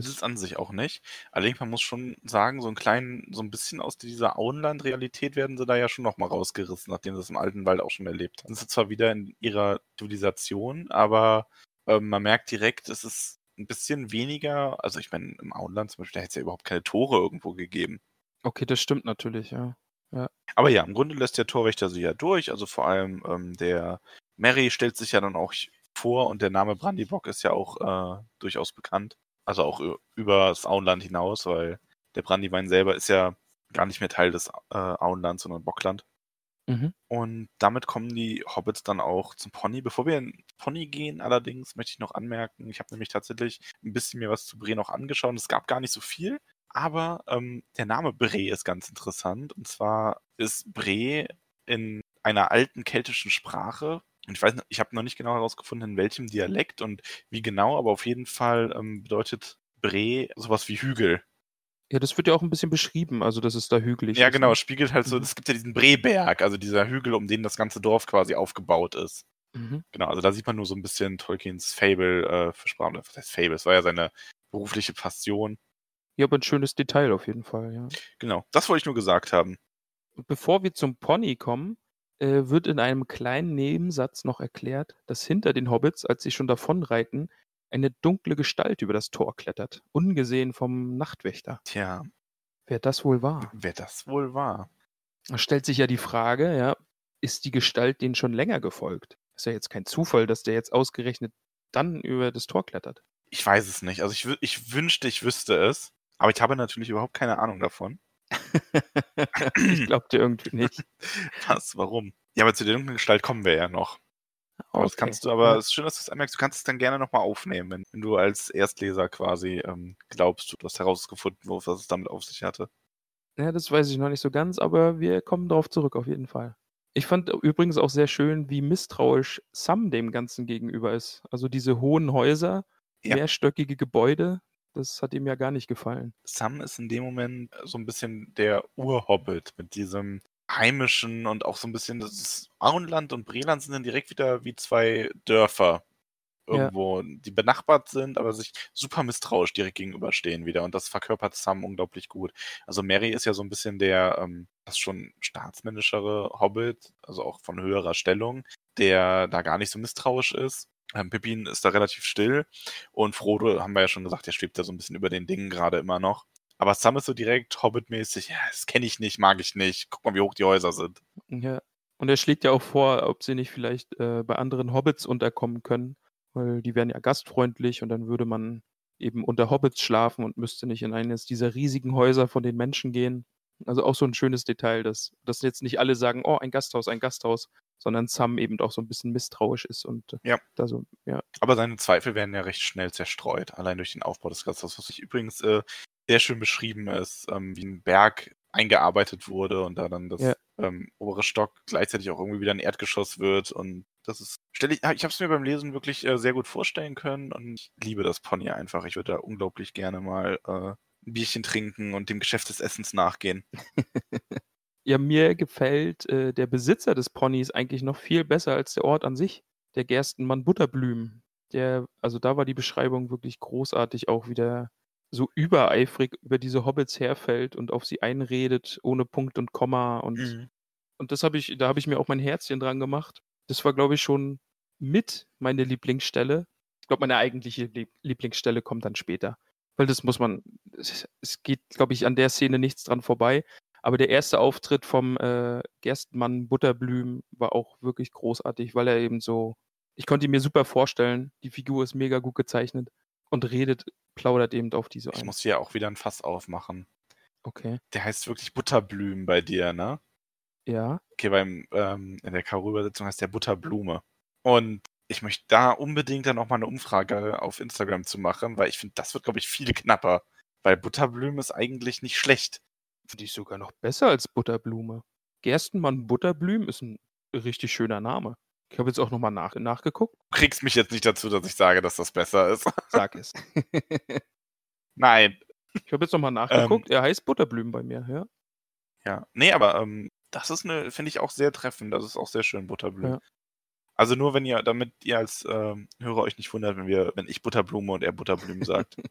Das Ungewöhnliches. ist an sich auch nicht. Allerdings, man muss schon sagen, so 'n kleinen so 'n bisschen aus dieser Auenland-Realität werden sie da ja schon noch mal rausgerissen, nachdem sie das im alten Wald auch schon erlebt haben. Sind sie zwar wieder in ihrer Zivilisation, aber, ähm, man merkt direkt, es ist 'n bisschen weniger also, ich meine, im Auenland zum Beispiel, da hätt's ja überhaupt keine Tore irgendwo gegeben. Okay, das stimmt natürlich, ja. Ja. Aber ja, im Grunde lässt der Torwächter sie ja durch. Also, vor allem, ähm, der Merry stellt sich ja dann auch vor und der Name Brandybock ist ja auch, äh, durchaus bekannt. Also, auch ü übers Auenland hinaus, weil der Brandywein selber ist ja gar nicht mehr Teil des, äh, Auenlands, sondern Bockland. Mhm. Und damit kommen die Hobbits dann auch zum Pony. Bevor wir in Pony gehen allerdings, möchte ich noch anmerken, ich habe nämlich tatsächlich 'n bisschen mir was zu Bre noch angeschaut. Es gab gar nicht so viel, aber, ähm, der Name Bre ist ganz interessant. Und zwar ist Bre in einer alten keltischen Sprache und ich weiß ich habe noch nicht genau herausgefunden, in welchem Dialekt und wie genau, aber auf jeden Fall, ähm, bedeutet Bre so was wie Hügel. Ja, das wird ja auch 'n bisschen beschrieben, also, dass es da hügelig Ja, ist, genau, ne? es spiegelt halt so Mhm. es gibt ja diesen Breberg, also, dieser Hügel, um den das ganze Dorf quasi aufgebaut ist. Mhm. Genau, also, da sieht man nur so 'n bisschen Tolkiens Faible, äh, für Sprachen was heißt Faible? Es war ja seine berufliche Passion. Ja, aber 'n schönes Detail auf jeden Fall, ja. Genau, das wollte ich nur gesagt haben. Und bevor wir zum Pony kommen, äh, wird in einem kleinen Nebensatz noch erklärt, dass hinter den Hobbits, als sie schon davonreiten, eine dunkle Gestalt über das Tor klettert, ungesehen vom Nachtwächter. Tja. Wer das wohl war? Wer das wohl war? Da stellt sich ja die Frage, ja, ist die Gestalt denen schon länger gefolgt? Ist ja jetzt kein Zufall, dass der jetzt ausgerechnet dann über das Tor klettert. Ich weiß es nicht. Also, ich ich wünschte, ich wüsste es, aber ich habe natürlich überhaupt keine Ahnung davon. Ich glaube dir irgendwie nicht. Was? Warum? Ja, aber zu der dunklen Gestalt kommen wir ja noch. Aber das Okay, kannst du aber es ist schön, dass du's anmerkst. Du kannst es dann gerne noch mal aufnehmen, wenn wenn du als Erstleser quasi, ähm, glaubst, du hast herausgefunden, was es damit auf sich hatte. Ja, das weiß ich noch nicht so ganz, aber wir kommen drauf zurück auf jeden Fall. Ich fand übrigens auch sehr schön, wie misstrauisch Sam dem Ganzen gegenüber ist. Also diese hohen Häuser, Ja. mehrstöckige Gebäude, das hat ihm ja gar nicht gefallen. Sam ist in dem Moment so ein bisschen der Urhobbit mit diesem heimischen und auch so ein bisschen das Auenland und Breland sind dann direkt wieder wie zwei Dörfer Ja. irgendwo, die benachbart sind, aber sich super misstrauisch direkt gegenüberstehen wieder und das verkörpert Sam unglaublich gut. Also Mary ist ja so ein bisschen der ähm, fast schon staatsmännischere Hobbit, also auch von höherer Stellung, der da gar nicht so misstrauisch ist. Ähm, Pippin ist da relativ still und Frodo, haben wir ja schon gesagt, der schwebt da so ein bisschen über den Dingen gerade immer noch. Aber Sam ist so direkt Hobbit-mäßig, ja, das kenne ich nicht, mag ich nicht. Guck mal, wie hoch die Häuser sind. Ja. Und er schlägt ja auch vor, ob sie nicht vielleicht äh, bei anderen Hobbits unterkommen können, weil die wären ja gastfreundlich und dann würde man eben unter Hobbits schlafen und müsste nicht in eines dieser riesigen Häuser von den Menschen gehen. Also auch so ein schönes Detail, dass, dass jetzt nicht alle sagen, oh, ein Gasthaus, ein Gasthaus, sondern Sam eben auch so ein bisschen misstrauisch ist und äh, Ja. da so, ja. Aber seine Zweifel werden ja recht schnell zerstreut, allein durch den Aufbau des Gasthauses, was ich übrigens äh, sehr schön beschrieben ist, ähm, wie ein Berg eingearbeitet wurde und da dann das Ja. ähm, obere Stock gleichzeitig auch irgendwie wieder ein Erdgeschoss wird und das ist, stelle ich, ich habe es mir beim Lesen wirklich äh, sehr gut vorstellen können und ich liebe das Pony einfach. Ich würde da unglaublich gerne mal äh, ein Bierchen trinken und dem Geschäft des Essens nachgehen. Ja, mir gefällt äh, der Besitzer des Ponys eigentlich noch viel besser als der Ort an sich. Der Gerstenmann Butterblüm. Der, also da war die Beschreibung wirklich großartig, auch wie der so übereifrig über diese Hobbits herfällt und auf sie einredet, ohne Punkt und Komma. Und, Mhm. und das habe ich, da habe ich mir auch mein Herzchen dran gemacht. Das war, glaube ich, schon mit meine Lieblingsstelle. Ich glaube, meine eigentliche Lieb Lieblingsstelle kommt dann später. Weil das muss man, es, es geht, glaube ich, an der Szene nichts dran vorbei. Aber der erste Auftritt vom äh, Gerstenmann Butterblüm war auch wirklich großartig, weil er eben so, ich konnte ihn mir super vorstellen, die Figur ist mega gut gezeichnet und redet, plaudert eben auf diese Ich ein. muss hier auch wieder ein Fass aufmachen. Okay. Der heißt wirklich Butterblüm bei dir, ne? Ja. Okay, beim, ähm, in der Karo-Übersetzung heißt der Butterblume. Und ich möchte da unbedingt dann auch mal eine Umfrage auf Instagram zu machen, weil ich finde, das wird, glaube ich, viel knapper. Weil Butterblume ist eigentlich nicht schlecht. Finde ich sogar noch besser als Butterblume. Gerstenmann Butterblüm ist ein richtig schöner Name. Ich habe jetzt auch nochmal nach, nachgeguckt. Du kriegst mich jetzt nicht dazu, dass ich sage, dass das besser ist. Sag es. Nein. ich habe jetzt nochmal nachgeguckt. er heißt Butterblüm bei mir, ja. Ja. Nee, aber ähm, das ist eine, finde ich auch sehr treffend. Das ist auch sehr schön, Butterblume. Ja. Also nur wenn ihr, damit ihr als ähm, Hörer euch nicht wundert, wenn wir, wenn ich Butterblume und er Butterblume sagt.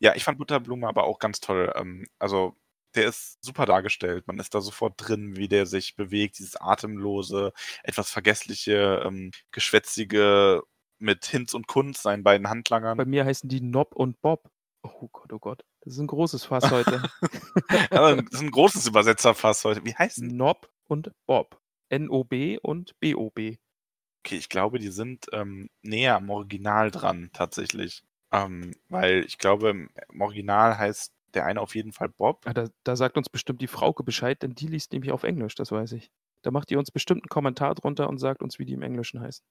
ja, ich fand Butterblume aber auch ganz toll. Ähm, also der ist super dargestellt. Man ist da sofort drin, wie der sich bewegt, dieses atemlose, etwas vergessliche, ähm, geschwätzige mit Hinz und Kunz, seinen beiden Handlangern. Bei mir heißen die Nob und Bob. Oh Gott, oh Gott. Das ist ein großes Fass heute. Das ist ein großes Übersetzerfass heute. Wie heißt denn? Nob und Bob. N-O-B und B-O-B. Okay, ich glaube, die sind ähm, näher am Original dran, tatsächlich. Ähm, weil ich glaube, im Original heißt der eine auf jeden Fall Bob. Ah, da, da sagt uns bestimmt die Frauke Bescheid, denn die liest nämlich auf Englisch, das weiß ich. Da macht ihr uns bestimmt einen Kommentar drunter und sagt uns, wie die im Englischen heißen.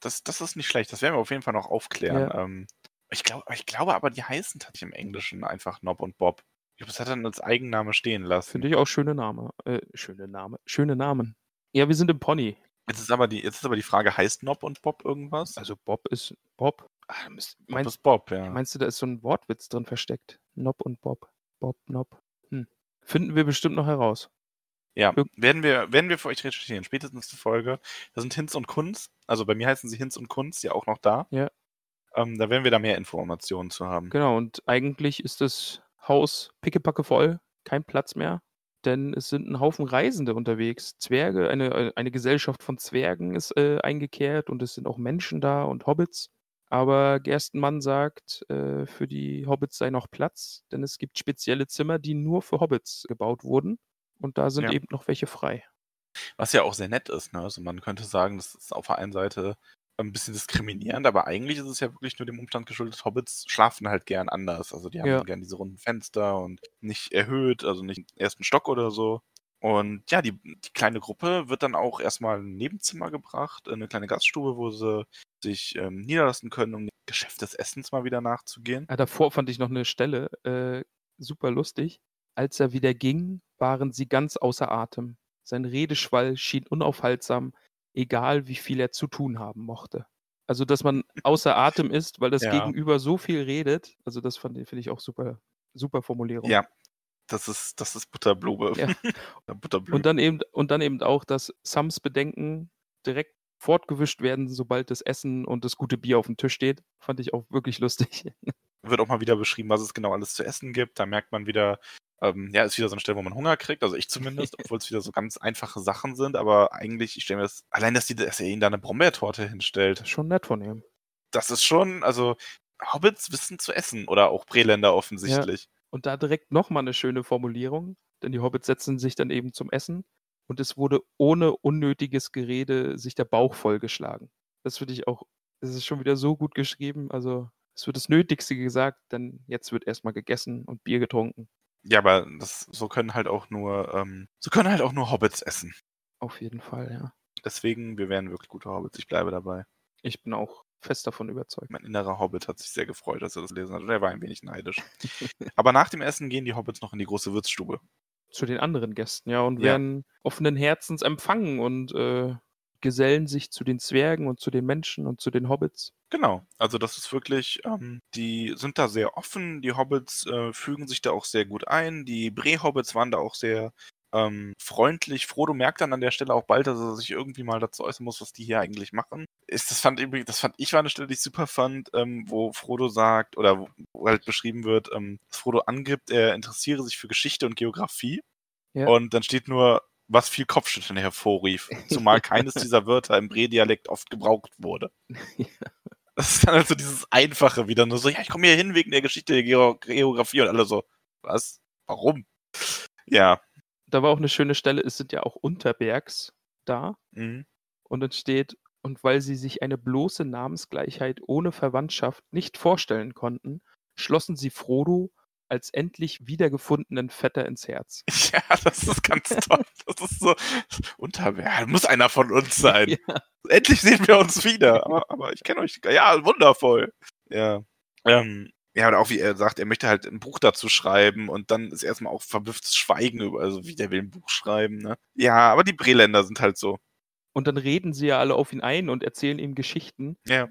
Das, das ist nicht schlecht. Das werden wir auf jeden Fall noch aufklären. Ähm, ich, glaub, ich glaube aber, die heißen tatsächlich im Englischen einfach Nob und Bob. Ich glaube, das hat er dann als Eigenname stehen lassen. Finde ich auch schöne Name. Äh, schöne Name. Schöne Namen. Ja, wir sind im Pony. Jetzt ist, aber die, jetzt ist aber die Frage, heißt Nob und Bob irgendwas? Also Bob ist Bob. Bob meinst, ist Bob, ja. meinst du, da ist so ein Wortwitz drin versteckt? Nob und Bob. Bob, Nob. Hm. Finden wir bestimmt noch heraus. Ja, werden wir, werden wir für euch recherchieren. Spätestens zur Folge. Da sind Hinz und Kunz. Also bei mir heißen sie Hinz und Kunz ja auch noch da. Ja. Ähm, da werden wir da mehr Informationen zu haben. Genau, und eigentlich ist das Haus pickepacke voll, kein Platz mehr, denn es sind ein Haufen Reisende unterwegs. Zwerge, eine, eine Gesellschaft von Zwergen ist äh, eingekehrt und es sind auch Menschen da und Hobbits. Aber Gerstenmann sagt, äh, für die Hobbits sei noch Platz, denn es gibt spezielle Zimmer, die nur für Hobbits gebaut wurden. Und da sind Ja. eben noch welche frei. Was ja auch sehr nett ist. Ne? Also man könnte sagen, das ist auf der einen Seite ein bisschen diskriminierend, aber eigentlich ist es ja wirklich nur dem Umstand geschuldet, Hobbits schlafen halt gern anders. Also die haben Ja. gern diese runden Fenster und nicht erhöht, also nicht im ersten Stock oder so. Und ja, die, die kleine Gruppe wird dann auch erstmal in ein Nebenzimmer gebracht, in eine kleine Gaststube, wo sie sich ähm, niederlassen können, um dem Geschäft des Essens mal wieder nachzugehen. Ah, davor fand ich noch eine Stelle äh, super lustig. Als er wieder ging, waren sie ganz außer Atem. Sein Redeschwall schien unaufhaltsam, egal wie viel er zu tun haben mochte. Also, dass man außer Atem ist, weil das Ja. Gegenüber so viel redet. Also, das fand finde ich auch super super Formulierung. Ja, das ist das ist Butterblube. Ja. Oder Butterblüten. Und dann eben und dann eben auch, dass Sams Bedenken direkt fortgewischt werden, sobald das Essen und das gute Bier auf dem Tisch steht. Fand ich auch wirklich lustig. wird auch mal wieder beschrieben, was es genau alles zu essen gibt. Da merkt man wieder, ähm, ja, ist wieder so eine Stelle, wo man Hunger kriegt, also ich zumindest, obwohl es wieder so ganz einfache Sachen sind, aber eigentlich, ich stelle mir das, allein, dass, die, dass er ihnen da eine Brombeertorte hinstellt, schon nett von ihm. das ist schon, also Hobbits wissen zu essen oder auch Breländer offensichtlich. Und da direkt nochmal eine schöne Formulierung, denn die Hobbits setzen sich dann eben zum Essen und es wurde ohne unnötiges Gerede sich der Bauch vollgeschlagen. Das finde ich auch, das ist schon wieder so gut geschrieben. Also es wird das Nötigste gesagt, denn jetzt wird erstmal gegessen und Bier getrunken. Ja, aber das, so können halt auch nur, ähm, so können halt auch nur Hobbits essen. Auf jeden Fall, ja. Deswegen, wir werden wirklich gute Hobbits. Ich bleibe dabei. Ich bin auch fest davon überzeugt. Mein innerer Hobbit hat sich sehr gefreut, dass er das lesen hat. Und er war ein wenig neidisch. aber nach dem Essen gehen die Hobbits noch in die große Wirtsstube. Zu den anderen Gästen, ja, und Ja. werden offenen Herzens empfangen und äh, gesellen sich zu den Zwergen und zu den Menschen und zu den Hobbits. Genau, also das ist wirklich, ähm, die sind da sehr offen, die Hobbits äh, fügen sich da auch sehr gut ein, die Bre-Hobbits waren da auch sehr ähm, freundlich. Frodo merkt dann an der Stelle auch bald, dass er sich irgendwie mal dazu äußern muss, was die hier eigentlich machen. Ist, das fand übrigens, das fand ich war eine Stelle, die ich super fand, ähm, wo Frodo sagt, oder wo, halt beschrieben wird, ähm, dass Frodo angibt, er interessiere sich für Geschichte und Geografie. Ja. Und dann steht nur, was viel Kopfschütteln hervorrief, zumal keines dieser Wörter im Bre-Dialekt oft gebraucht wurde. Das ist dann halt so dieses Einfache wieder, nur so, ja, ich komme hier hin wegen der Geschichte der Geo Geografie und alle so, was? Warum? Ja. Da war auch eine schöne Stelle, es sind ja auch Unterbergs da. Mhm. Und dann steht, und weil sie sich eine bloße Namensgleichheit ohne Verwandtschaft nicht vorstellen konnten, schlossen sie Frodo als endlich wiedergefundenen Vetter ins Herz. Ja, das ist ganz toll. Das ist so, Unterwehr, muss einer von uns sein. Ja. Endlich sehen wir uns wieder. Aber, aber ich kenne euch, ja, wundervoll. Ja. Ähm, ja, oder auch wie er sagt, er möchte halt ein Buch dazu schreiben und dann ist erstmal auch verblüfftes Schweigen über, also wie der will ein Buch schreiben, ne? Ja, aber die Breländer sind halt so. Und dann reden sie ja alle auf ihn ein und erzählen ihm Geschichten. Ja.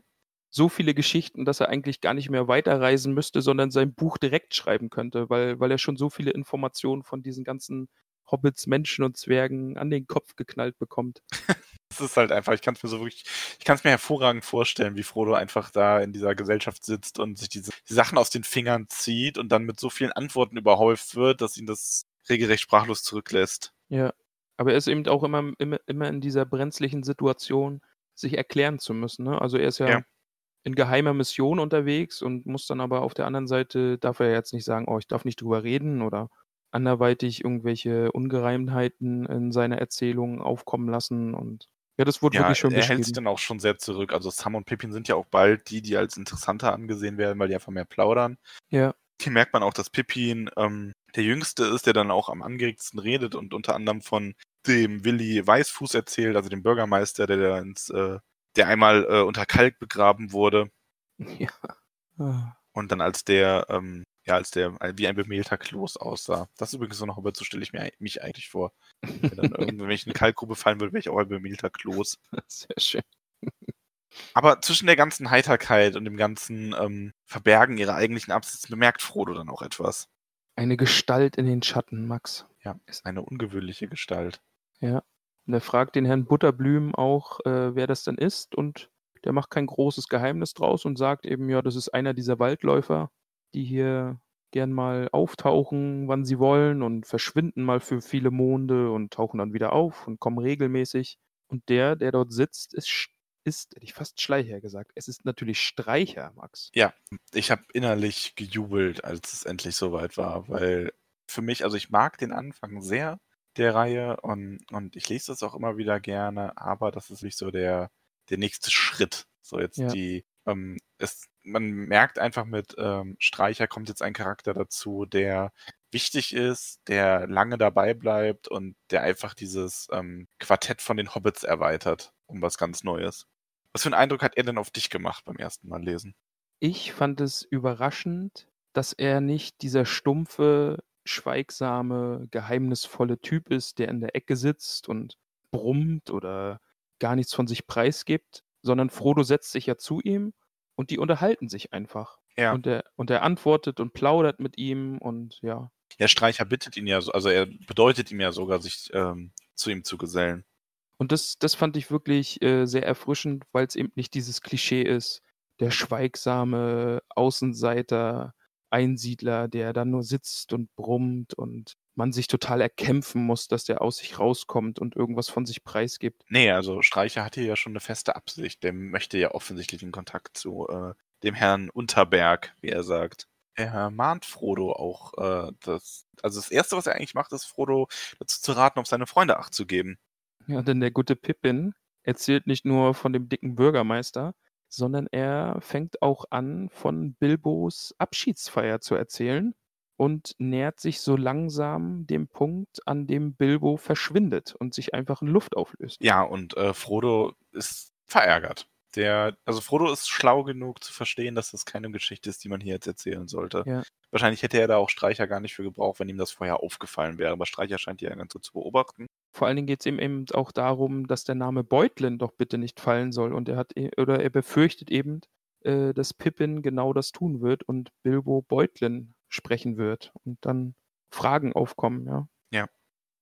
So viele Geschichten, dass er eigentlich gar nicht mehr weiterreisen müsste, sondern sein Buch direkt schreiben könnte, weil, weil er schon so viele Informationen von diesen ganzen Hobbits, Menschen und Zwergen an den Kopf geknallt bekommt. Es ist halt einfach, ich kann es mir so wirklich, ich kann es mir hervorragend vorstellen, wie Frodo einfach da in dieser Gesellschaft sitzt und sich diese die Sachen aus den Fingern zieht und dann mit so vielen Antworten überhäuft wird, dass ihn das regelrecht sprachlos zurücklässt. Ja. Aber er ist eben auch immer, immer, immer in dieser brenzlichen Situation, sich erklären zu müssen. Ne? Also er ist ja, Ja. in geheimer Mission unterwegs und muss dann aber auf der anderen Seite, darf er jetzt nicht sagen, oh, ich darf nicht drüber reden oder anderweitig irgendwelche Ungereimtheiten in seiner Erzählung aufkommen lassen. Und ja, das wurde Ja, wirklich schon er hält sich beschrieben. dann auch schon sehr zurück. Also Sam und Pippin sind ja auch bald die, die als interessanter angesehen werden, weil die einfach mehr plaudern. Ja, Hier merkt man auch, dass Pippin ähm, der Jüngste ist, der dann auch am angeregtesten redet und unter anderem von dem Willi Weißfuß erzählt, also dem Bürgermeister, der da ins, äh, der einmal äh, unter Kalk begraben wurde ja. Und dann als der, ähm, ja, als der äh, wie ein bemehlter Kloß aussah. Das ist übrigens so eine Hobbit, so stelle ich mir mich eigentlich vor. Wenn dann irgendwie, wenn ich in eine Kalkgrube fallen würde, wäre ich auch ein bemehlter Kloß. Sehr schön. Aber zwischen der ganzen Heiterkeit und dem ganzen ähm, Verbergen ihrer eigentlichen Absichten bemerkt Frodo dann auch etwas. Eine Gestalt in den Schatten, Max. Ja, ist eine ungewöhnliche Gestalt. Und er fragt den Herrn Butterblüm auch, äh, wer das denn ist. Und der macht kein großes Geheimnis draus und sagt eben, ja, das ist einer dieser Waldläufer, die hier gern mal auftauchen, wann sie wollen und verschwinden mal für viele Monde und tauchen dann wieder auf und kommen regelmäßig. Und der, der dort sitzt, ist, ist hätte ich fast Schleicher gesagt. Es ist natürlich Streicher, Max. Ja, ich habe innerlich gejubelt, als es endlich soweit war, weil für mich, also ich mag den Anfang sehr der Reihe und, und ich lese das auch immer wieder gerne, aber das ist nicht so der, der nächste Schritt. So jetzt Ja. die, ähm, es, man merkt einfach mit ähm, Streicher kommt jetzt ein Charakter dazu, der wichtig ist, der lange dabei bleibt und der einfach dieses ähm, Quartett von den Hobbits erweitert um was ganz Neues. Was für einen Eindruck hat er denn auf dich gemacht beim ersten Mal lesen? Ich fand es überraschend, dass er nicht dieser stumpfe schweigsame, geheimnisvolle Typ ist, der in der Ecke sitzt und brummt oder gar nichts von sich preisgibt, sondern Frodo setzt sich ja zu ihm und die unterhalten sich einfach. Ja. Und er, und er antwortet und plaudert mit ihm und ja. Ja, Streicher bittet ihn ja, so, also er bedeutet ihm ja sogar, sich ähm, zu ihm zu gesellen. Und das, das fand ich wirklich äh, sehr erfrischend, weil es eben nicht dieses Klischee ist, der schweigsame Außenseiter, Einsiedler, der dann nur sitzt und brummt und man sich total erkämpfen muss, dass der aus sich rauskommt und irgendwas von sich preisgibt. Nee, also Streicher hat hier ja schon eine feste Absicht. Der möchte ja offensichtlich den Kontakt zu äh, dem Herrn Unterberg, wie er sagt. Er mahnt Frodo auch, äh, das, also das Erste, was er eigentlich macht, ist Frodo dazu zu raten, auf seine Freunde Acht zu geben. Ja, denn der gute Pippin erzählt nicht nur von dem dicken Bürgermeister, sondern er fängt auch an, von Bilbos Abschiedsfeier zu erzählen und nähert sich so langsam dem Punkt, an dem Bilbo verschwindet und sich einfach in Luft auflöst. Ja, und äh, Frodo ist verärgert. Der, also Frodo ist schlau genug zu verstehen, dass das keine Geschichte ist, die man hier jetzt erzählen sollte. Ja. Wahrscheinlich hätte er da auch Streicher gar nicht für gebraucht, wenn ihm das vorher aufgefallen wäre. Aber Streicher scheint ja ganz gut zu beobachten. Vor allen Dingen geht es ihm eben auch darum, dass der Name Beutlin doch bitte nicht fallen soll. Und er hat e- oder er befürchtet eben, äh, dass Pippin genau das tun wird und Bilbo Beutlin sprechen wird und dann Fragen aufkommen, ja. Ja.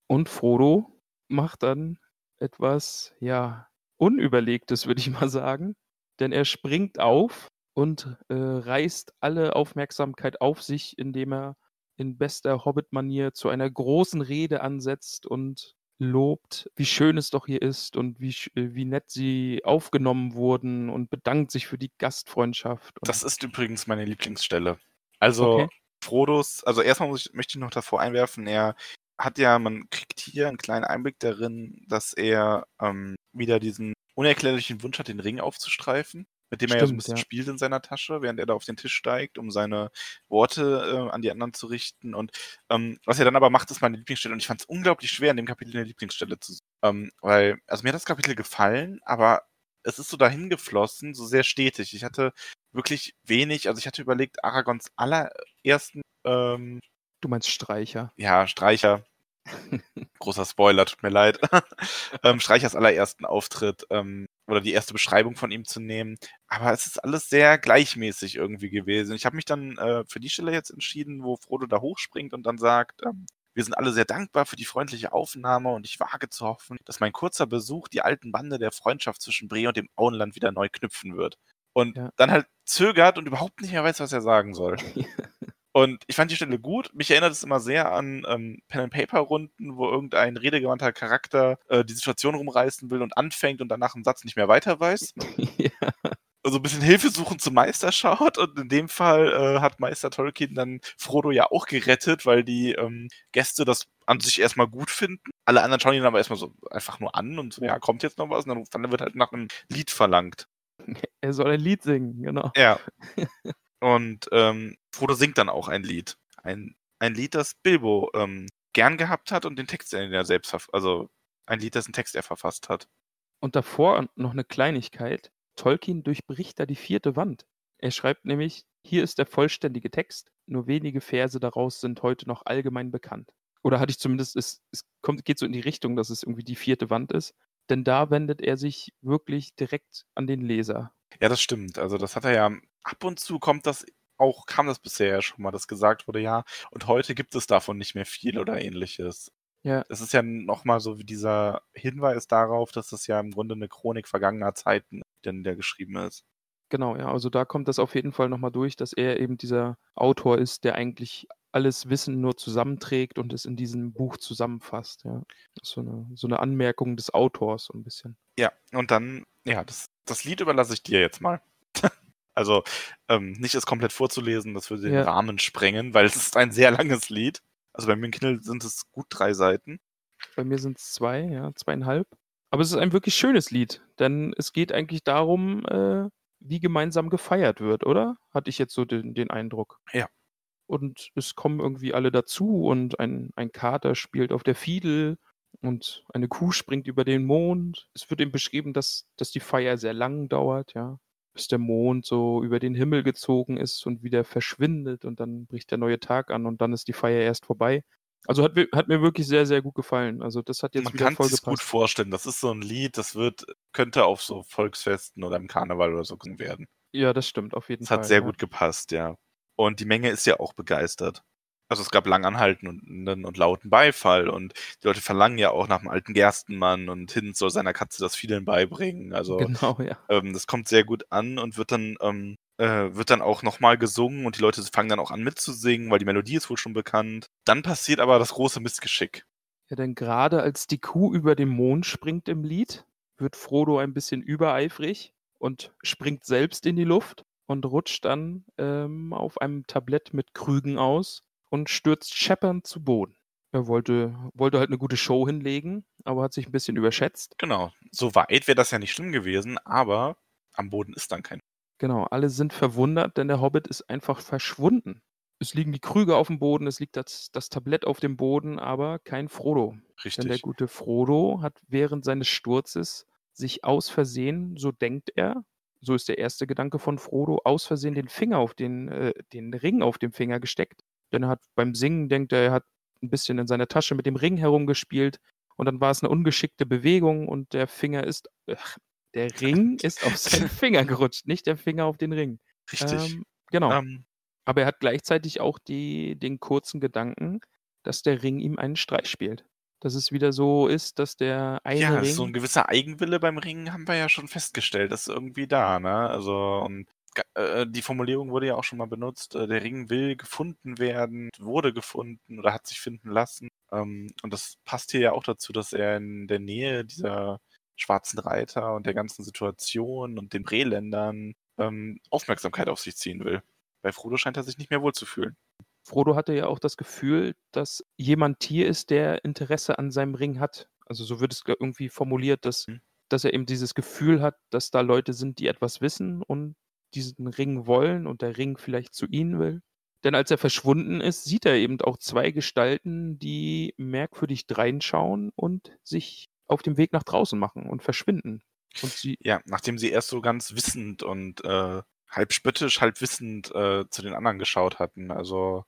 Und Frodo macht dann etwas, ja, Unüberlegtes, würde ich mal sagen. Denn er springt auf und äh, reißt alle Aufmerksamkeit auf sich, indem er in bester Hobbit-Manier zu einer großen Rede ansetzt und lobt, wie schön es doch hier ist und wie, äh, wie nett sie aufgenommen wurden und bedankt sich für die Gastfreundschaft. Und Das ist übrigens meine Lieblingsstelle. Also Okay. Frodos, also erstmal ich, möchte ich noch davor einwerfen, er hat ja, man kriegt hier einen kleinen Einblick darin, dass er ähm, wieder diesen unerklärlichen Wunsch hat, den Ring aufzustreifen, mit dem er ja so ein Stimmt, bisschen ja. spielt in seiner Tasche, während er da auf den Tisch steigt, um seine Worte äh, an die anderen zu richten. Und ähm, was er dann aber macht, ist meine Lieblingsstelle. Und ich fand es unglaublich schwer, in dem Kapitel eine Lieblingsstelle zu suchen. Ähm, weil, also mir hat das Kapitel gefallen, aber es ist so dahin geflossen, so sehr stetig. Ich hatte wirklich wenig, also ich hatte überlegt, Aragons allerersten, ähm, du meinst Streicher. ja, Streicher, großer Spoiler, tut mir leid, ähm, Streichers allerersten Auftritt ähm, oder die erste Beschreibung von ihm zu nehmen. Aber es ist alles sehr gleichmäßig irgendwie gewesen. Ich habe mich dann äh, für die Stelle jetzt entschieden, wo Frodo da hochspringt und dann sagt, ähm, wir sind alle sehr dankbar für die freundliche Aufnahme und ich wage zu hoffen, dass mein kurzer Besuch die alten Bande der Freundschaft zwischen Bre und dem Auenland wieder neu knüpfen wird. Und Ja. dann halt zögert und überhaupt nicht mehr weiß, was er sagen soll. Und ich fand die Stelle gut. Mich erinnert es immer sehr an ähm, Pen-and-Paper-Runden, wo irgendein redegewandter Charakter äh, die Situation rumreißen will und anfängt und danach im Satz nicht mehr weiter weiß. ja. Also ein bisschen Hilfe suchen zum Meister schaut. Und in dem Fall äh, hat Meister Tolkien dann Frodo ja auch gerettet, weil die ähm, Gäste das an sich erstmal gut finden. Alle anderen schauen ihn aber erstmal so einfach nur an und so, ja, kommt jetzt noch was? Und dann, dann wird halt nach einem Lied verlangt. Er soll ein Lied singen, genau. Ja. Und ähm, Frodo singt dann auch ein Lied. Ein, ein Lied, das Bilbo ähm, gern gehabt hat und den Text, den er selbst, also ein Lied, dessen Text er verfasst hat. Und davor noch eine Kleinigkeit. Tolkien durchbricht da die vierte Wand. Er schreibt nämlich, hier ist der vollständige Text, nur wenige Verse daraus sind heute noch allgemein bekannt. Oder hatte ich zumindest, es, es kommt, geht so in die Richtung, dass es irgendwie die vierte Wand ist. Denn da wendet er sich wirklich direkt an den Leser. Ja, das stimmt. Also das hat er ja ab und zu kommt das auch, kam das bisher ja schon mal, dass gesagt wurde, ja, und heute gibt es davon nicht mehr viel oder ähnliches. Ja. Das ist ja nochmal so wie dieser Hinweis darauf, dass das ja im Grunde eine Chronik vergangener Zeiten, denn der geschrieben ist. Genau, ja. Also da kommt das auf jeden Fall nochmal durch, dass er eben dieser Autor ist, der eigentlich alles Wissen nur zusammenträgt und es in diesem Buch zusammenfasst. Ja. So eine, so eine Anmerkung des Autors, so ein bisschen. Ja, und dann, ja, das, das Lied überlasse ich dir jetzt mal. also ähm, nicht es komplett vorzulesen, das würde den Ja. Rahmen sprengen, weil es ist ein sehr langes Lied. Also bei mir im Kindle sind es gut drei Seiten. Bei mir sind es zwei, ja, zweieinhalb. Aber es ist ein wirklich schönes Lied, denn es geht eigentlich darum, äh, wie gemeinsam gefeiert wird, oder? Hatte ich jetzt so den, den Eindruck. Ja. Und es kommen irgendwie alle dazu und ein, ein Kater spielt auf der Fiedel und eine Kuh springt über den Mond. Es wird eben beschrieben, dass, dass die Feier sehr lang dauert, ja. bis der Mond so über den Himmel gezogen ist und wieder verschwindet und dann bricht der neue Tag an und dann ist die Feier erst vorbei. Also hat, hat mir wirklich sehr, sehr gut gefallen. Also das hat jetzt Man wieder kann voll sich gepasst. gut vorstellen. Das ist so ein Lied, das wird, könnte auf so Volksfesten oder im Karneval oder so werden. Ja, das stimmt, auf jeden Das Fall. hat sehr ja. gut gepasst, ja. Und die Menge ist ja auch begeistert. Also es gab langanhaltenden und lauten Beifall und die Leute verlangen ja auch nach dem alten Gerstenmann und Hinz soll seiner Katze das Fiedeln beibringen. Also Genau, ja. ähm, das kommt sehr gut an und wird dann, ähm, äh, wird dann auch nochmal gesungen und die Leute fangen dann auch an mitzusingen, weil die Melodie ist wohl schon bekannt. Dann passiert aber das große Missgeschick. Ja, denn gerade als die Kuh über den Mond springt im Lied, wird Frodo ein bisschen übereifrig und springt selbst in die Luft und rutscht dann ähm, auf einem Tablett mit Krügen aus und stürzt scheppernd zu Boden. Er wollte, wollte halt eine gute Show hinlegen, aber hat sich ein bisschen überschätzt. Genau. So weit wäre das ja nicht schlimm gewesen, aber am Boden ist dann kein. Genau, alle sind verwundert, denn der Hobbit ist einfach verschwunden. Es liegen die Krüge auf dem Boden, es liegt das, das Tablett auf dem Boden, aber kein Frodo. Denn der Richtig. gute Frodo hat während seines Sturzes sich aus Versehen, so denkt er, so ist der erste Gedanke von Frodo, aus Versehen den Finger auf den, äh, den Ring auf dem Finger gesteckt. Denn er hat beim Singen, denkt er, er hat ein bisschen in seiner Tasche mit dem Ring herumgespielt und dann war es eine ungeschickte Bewegung und der Finger ist, ach, der Ring ist auf seinen Finger gerutscht, nicht der Finger auf den Ring. Richtig. Ähm, genau. Ähm, Aber er hat gleichzeitig auch die, den kurzen Gedanken, dass der Ring ihm einen Streich spielt. Dass es wieder so ist, dass der eine ja, Ring. so ein gewisser Eigenwille beim Ringen haben wir ja schon festgestellt. Das ist irgendwie da, ne? Also, und äh, die Formulierung wurde ja auch schon mal benutzt. Äh, der Ring will gefunden werden, wurde gefunden oder hat sich finden lassen. Ähm, und das passt hier ja auch dazu, dass er in der Nähe dieser schwarzen Reiter und der ganzen Situation und den Breländern ähm, Aufmerksamkeit auf sich ziehen will. Bei Frodo scheint er sich nicht mehr wohlzufühlen. Frodo hatte ja auch das Gefühl, dass jemand hier ist, der Interesse an seinem Ring hat. Also so wird es irgendwie formuliert, dass, Mhm. dass er eben dieses Gefühl hat, dass da Leute sind, die etwas wissen und diesen Ring wollen und der Ring vielleicht zu ihnen will. Denn als er verschwunden ist, sieht er eben auch zwei Gestalten, die merkwürdig dreinschauen und sich auf dem Weg nach draußen machen und verschwinden. Und sie, Ja, nachdem sie erst so ganz wissend und äh, halb spöttisch, halb wissend äh, zu den anderen geschaut hatten. Also,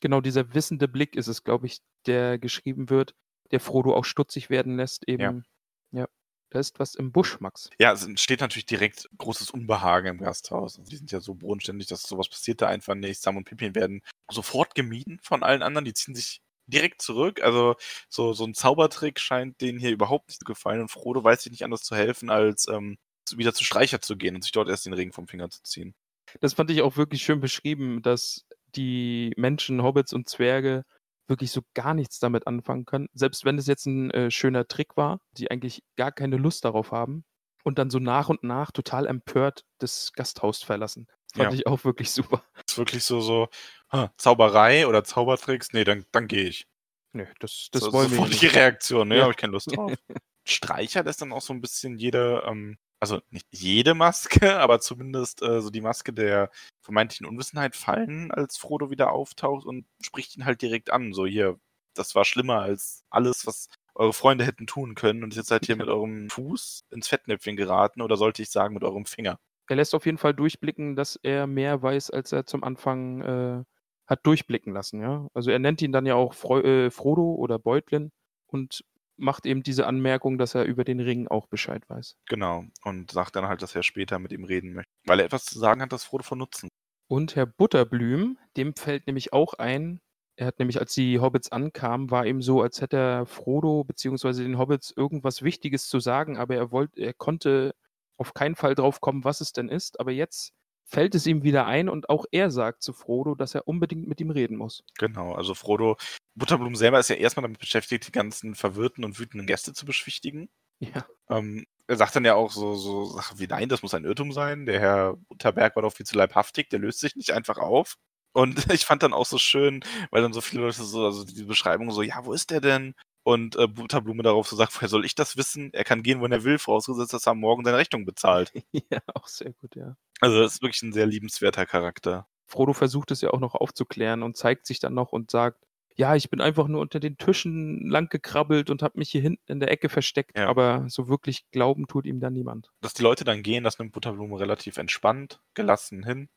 genau dieser wissende Blick ist es, glaube ich, der geschrieben wird, der Frodo auch stutzig werden lässt. Eben, ja, da ist was im Busch, Max. ja, es entsteht natürlich direkt großes Unbehagen im Gasthaus. Also, die sind ja so bodenständig, dass sowas passiert da einfach nicht. Sam und Pippin werden sofort gemieden von allen anderen. Die ziehen sich direkt zurück. Also, so, so ein Zaubertrick scheint denen hier überhaupt nicht zu gefallen. Und Frodo weiß sich nicht anders zu helfen, als ähm, wieder zu Streicher zu gehen und sich dort erst den Ring vom Finger zu ziehen. Das fand ich auch wirklich schön beschrieben, dass die Menschen, Hobbits und Zwerge wirklich so gar nichts damit anfangen können. Selbst wenn es jetzt ein äh, schöner Trick war, die eigentlich gar keine Lust darauf haben und dann so nach und nach total empört das Gasthaus verlassen. Fand Ja. ich auch wirklich super. Das ist wirklich so, so, "Hm, Zauberei oder Zaubertricks? Nee, dann, dann gehe ich. Nö, das, das so, wollen wir nicht. Reaktion, ne? Ja. Habe ich keine Lust drauf. Streicher lässt dann auch so ein bisschen jede, ähm, also nicht jede Maske, aber zumindest äh, so die Maske der vermeintlichen Unwissenheit fallen, als Frodo wieder auftaucht und spricht ihn halt direkt an. So hier, das war schlimmer als alles, was eure Freunde hätten tun können und jetzt seid ihr mit eurem Fuß ins Fettnäpfchen geraten oder sollte ich sagen mit eurem Finger. Er lässt auf jeden Fall durchblicken, dass er mehr weiß, als er zum Anfang äh, hat durchblicken lassen. Ja? Also er nennt ihn dann ja auch Freu äh, Frodo oder Beutlin und macht eben diese Anmerkung, dass er über den Ring auch Bescheid weiß. Genau. Und sagt dann halt, dass er später mit ihm reden möchte. Weil er etwas zu sagen hat, das Frodo von Nutzen. Und Herr Butterblüm, dem fällt nämlich auch ein, er hat nämlich, als die Hobbits ankamen, war ihm so, als hätte er Frodo bzw. den Hobbits irgendwas Wichtiges zu sagen, aber er wollte, er konnte auf keinen Fall drauf kommen, was es denn ist. Aber jetzt fällt es ihm wieder ein und auch er sagt zu Frodo, dass er unbedingt mit ihm reden muss. Genau, also Frodo, Butterblum selber ist ja erstmal damit beschäftigt, die ganzen verwirrten und wütenden Gäste zu beschwichtigen. Ja, Ähm, er sagt dann ja auch so, so Sachen wie, nein, das muss ein Irrtum sein. Der Herr Butterberg war doch viel zu leibhaftig, der löst sich nicht einfach auf. Und ich fand dann auch so schön, weil dann so viele Leute so, also die Beschreibung so, ja, wo ist der denn? Und äh, Butterblume darauf so sagt, woher soll ich das wissen? Er kann gehen, wann er will, vorausgesetzt, dass er Morgen seine Rechnung bezahlt. ja, auch sehr gut, ja. Also das ist wirklich ein sehr liebenswerter Charakter. Frodo versucht es ja auch noch aufzuklären und zeigt sich dann noch und sagt, ja, ich bin einfach nur unter den Tischen lang gekrabbelt und habe mich hier hinten in der Ecke versteckt, Ja. aber so wirklich glauben tut ihm dann niemand. Dass die Leute dann gehen, das nimmt Butterblume relativ entspannt, gelassen hin.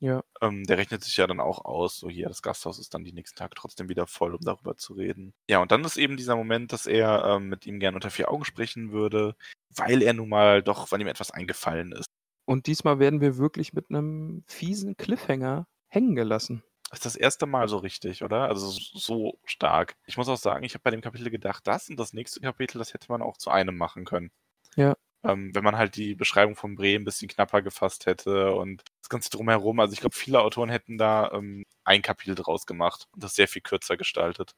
Ja. Ähm, der rechnet sich ja dann auch aus, so hier, das Gasthaus ist dann die nächsten Tage trotzdem wieder voll, um darüber zu reden. Ja, und dann ist eben dieser Moment, dass er ähm, mit ihm gern unter vier Augen sprechen würde, weil er nun mal doch, weil ihm etwas eingefallen ist. Und diesmal werden wir wirklich mit einem fiesen Cliffhanger hängen gelassen. Das ist das erste Mal so richtig, oder? Also so stark. Ich muss auch sagen, ich habe bei dem Kapitel gedacht, das und das nächste Kapitel, das hätte man auch zu einem machen können. Ja. Ähm, wenn man halt die Beschreibung von Bremen ein bisschen knapper gefasst hätte und das Ganze drumherum. Also ich glaube, viele Autoren hätten da ähm, ein Kapitel draus gemacht und das sehr viel kürzer gestaltet.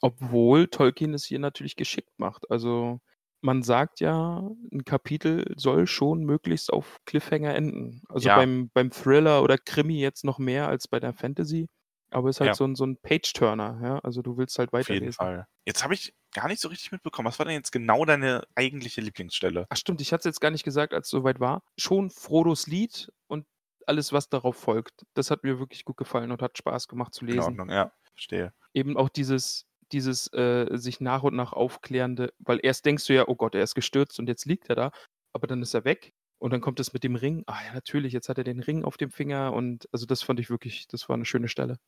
Obwohl Tolkien es hier natürlich geschickt macht. Also man sagt ja, ein Kapitel soll schon möglichst auf Cliffhanger enden. Also Ja. beim, beim Thriller oder Krimi jetzt noch mehr als bei der Fantasy. Aber es ist halt Ja. so ein, so ein Page-Turner, ja. Also du willst halt Auf jeden weiterlesen. Fall. Jetzt habe ich gar nicht so richtig mitbekommen. Was war denn jetzt genau deine eigentliche Lieblingsstelle? Ach stimmt, ich hatte es jetzt gar nicht gesagt, als es soweit war. Schon Frodos Lied und alles, was darauf folgt. Das hat mir wirklich gut gefallen und hat Spaß gemacht zu In lesen. Ordnung, ja, verstehe. eben auch dieses, dieses äh, sich nach und nach aufklärende, weil erst denkst du ja, oh Gott, er ist gestürzt und jetzt liegt er da, aber dann ist er weg und dann kommt es mit dem Ring. Ah ja, natürlich, jetzt hat er den Ring auf dem Finger und also das fand ich wirklich, das war eine schöne Stelle.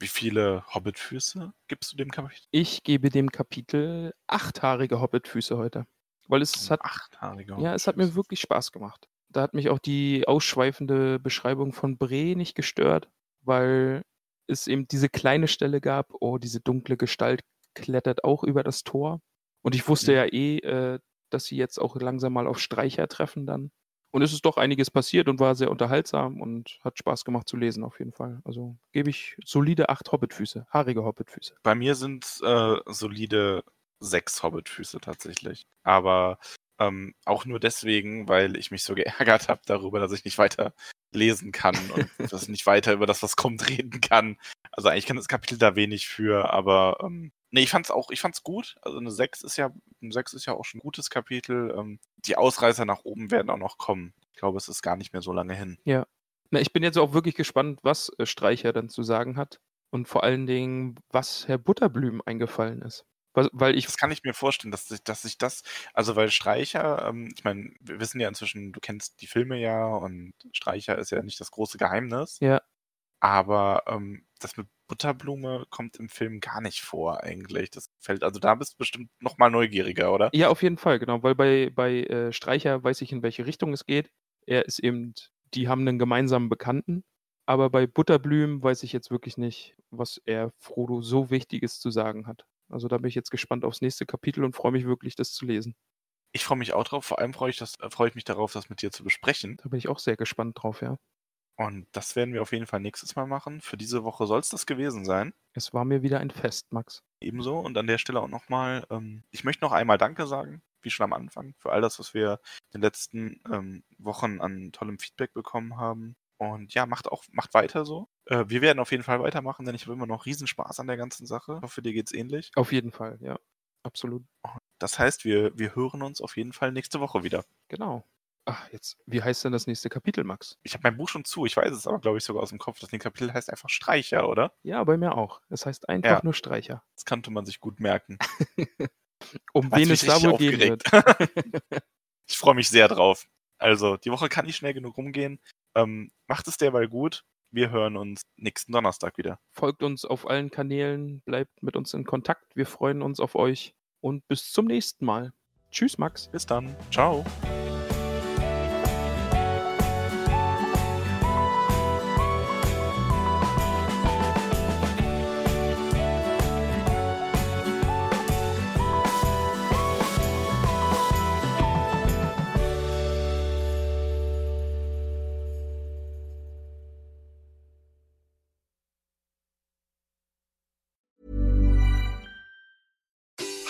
Wie viele Hobbitfüße gibst du dem Kapitel? Ich gebe dem Kapitel achthaarige Hobbitfüße heute, weil es hat, Achthaarige ja, es hat mir Hobbitfüße. wirklich Spaß gemacht. Da hat mich auch die ausschweifende Beschreibung von Bre nicht gestört, weil es eben diese kleine Stelle gab, oh, diese dunkle Gestalt klettert auch über das Tor. Und ich wusste Mhm. ja eh, äh, dass sie jetzt auch langsam mal auf Streicher treffen dann. Und es ist doch einiges passiert und war sehr unterhaltsam und hat Spaß gemacht zu lesen auf jeden Fall. Also gebe ich solide acht Hobbitfüße, haarige Hobbitfüße. Bei mir sind äh, solide sechs Hobbitfüße tatsächlich. Aber ähm, auch nur deswegen, weil ich mich so geärgert habe darüber, dass ich nicht weiter lesen kann und dass ich nicht weiter über das, was kommt, reden kann. Also eigentlich kann das Kapitel da wenig für, aber ähm, nee, ich fand's auch, ich fand's gut. Also eine 6 ist ja, eine 6 ist ja auch schon ein gutes Kapitel. Ähm, die Ausreißer nach oben werden auch noch kommen. Ich glaube, es ist gar nicht mehr so lange hin. Na, ich bin jetzt auch wirklich gespannt, was äh, Streicher dann zu sagen hat. Und vor allen Dingen, was Herr Butterblüm eingefallen ist. Weil ich Das kann ich mir vorstellen, dass sich, dass sich das, also weil Streicher, ähm, ich meine, wir wissen ja inzwischen, du kennst die Filme ja und Streicher ist ja nicht das große Geheimnis. Ja. Aber ähm, das mit Butterblume kommt im Film gar nicht vor eigentlich. Das fällt, also da bist du bestimmt noch mal neugieriger, oder? Ja, auf jeden Fall, genau, weil bei, bei äh, Streicher weiß ich, in welche Richtung es geht. Er ist eben, die haben einen gemeinsamen Bekannten, aber bei Butterblüm weiß ich jetzt wirklich nicht, was er Frodo so Wichtiges zu sagen hat. Also da bin ich jetzt gespannt aufs nächste Kapitel und freue mich wirklich, das zu lesen. Ich freue mich auch drauf. Vor allem freue ich, das, äh, freue ich mich darauf, das mit dir zu besprechen. Da bin ich auch sehr gespannt drauf, ja. Und das werden wir auf jeden Fall nächstes Mal machen. Für diese Woche soll es das gewesen sein. Es war mir wieder ein Fest, Max. Ebenso. Und an der Stelle auch nochmal, ähm, ich möchte noch einmal Danke sagen, wie schon am Anfang, für all das, was wir in den letzten ähm, Wochen an tollem Feedback bekommen haben. Und ja, macht auch, macht weiter so. Äh, wir werden auf jeden Fall weitermachen, denn ich habe immer noch Riesenspaß an der ganzen Sache. Ich hoffe, dir geht's ähnlich. Auf jeden Fall, ja. Absolut. Das heißt, wir, wir hören uns auf jeden Fall nächste Woche wieder. Genau. Ach, jetzt, wie heißt denn das nächste Kapitel, Max? Ich habe mein Buch schon zu, ich weiß es aber, glaube ich, sogar aus dem Kopf. Das Kapitel heißt einfach Streicher, oder? Ja, bei mir auch. Es heißt einfach Ja. nur Streicher. Das kannte man sich gut merken. Um wen es da wohl gehen wird. ich freue mich sehr drauf. Also, die Woche kann nicht schnell genug rumgehen. Ähm, macht es derweil gut. Wir hören uns nächsten Donnerstag wieder. Folgt uns auf allen Kanälen, bleibt mit uns in Kontakt. Wir freuen uns auf euch und bis zum nächsten Mal. Tschüss, Max. Bis dann. Ciao.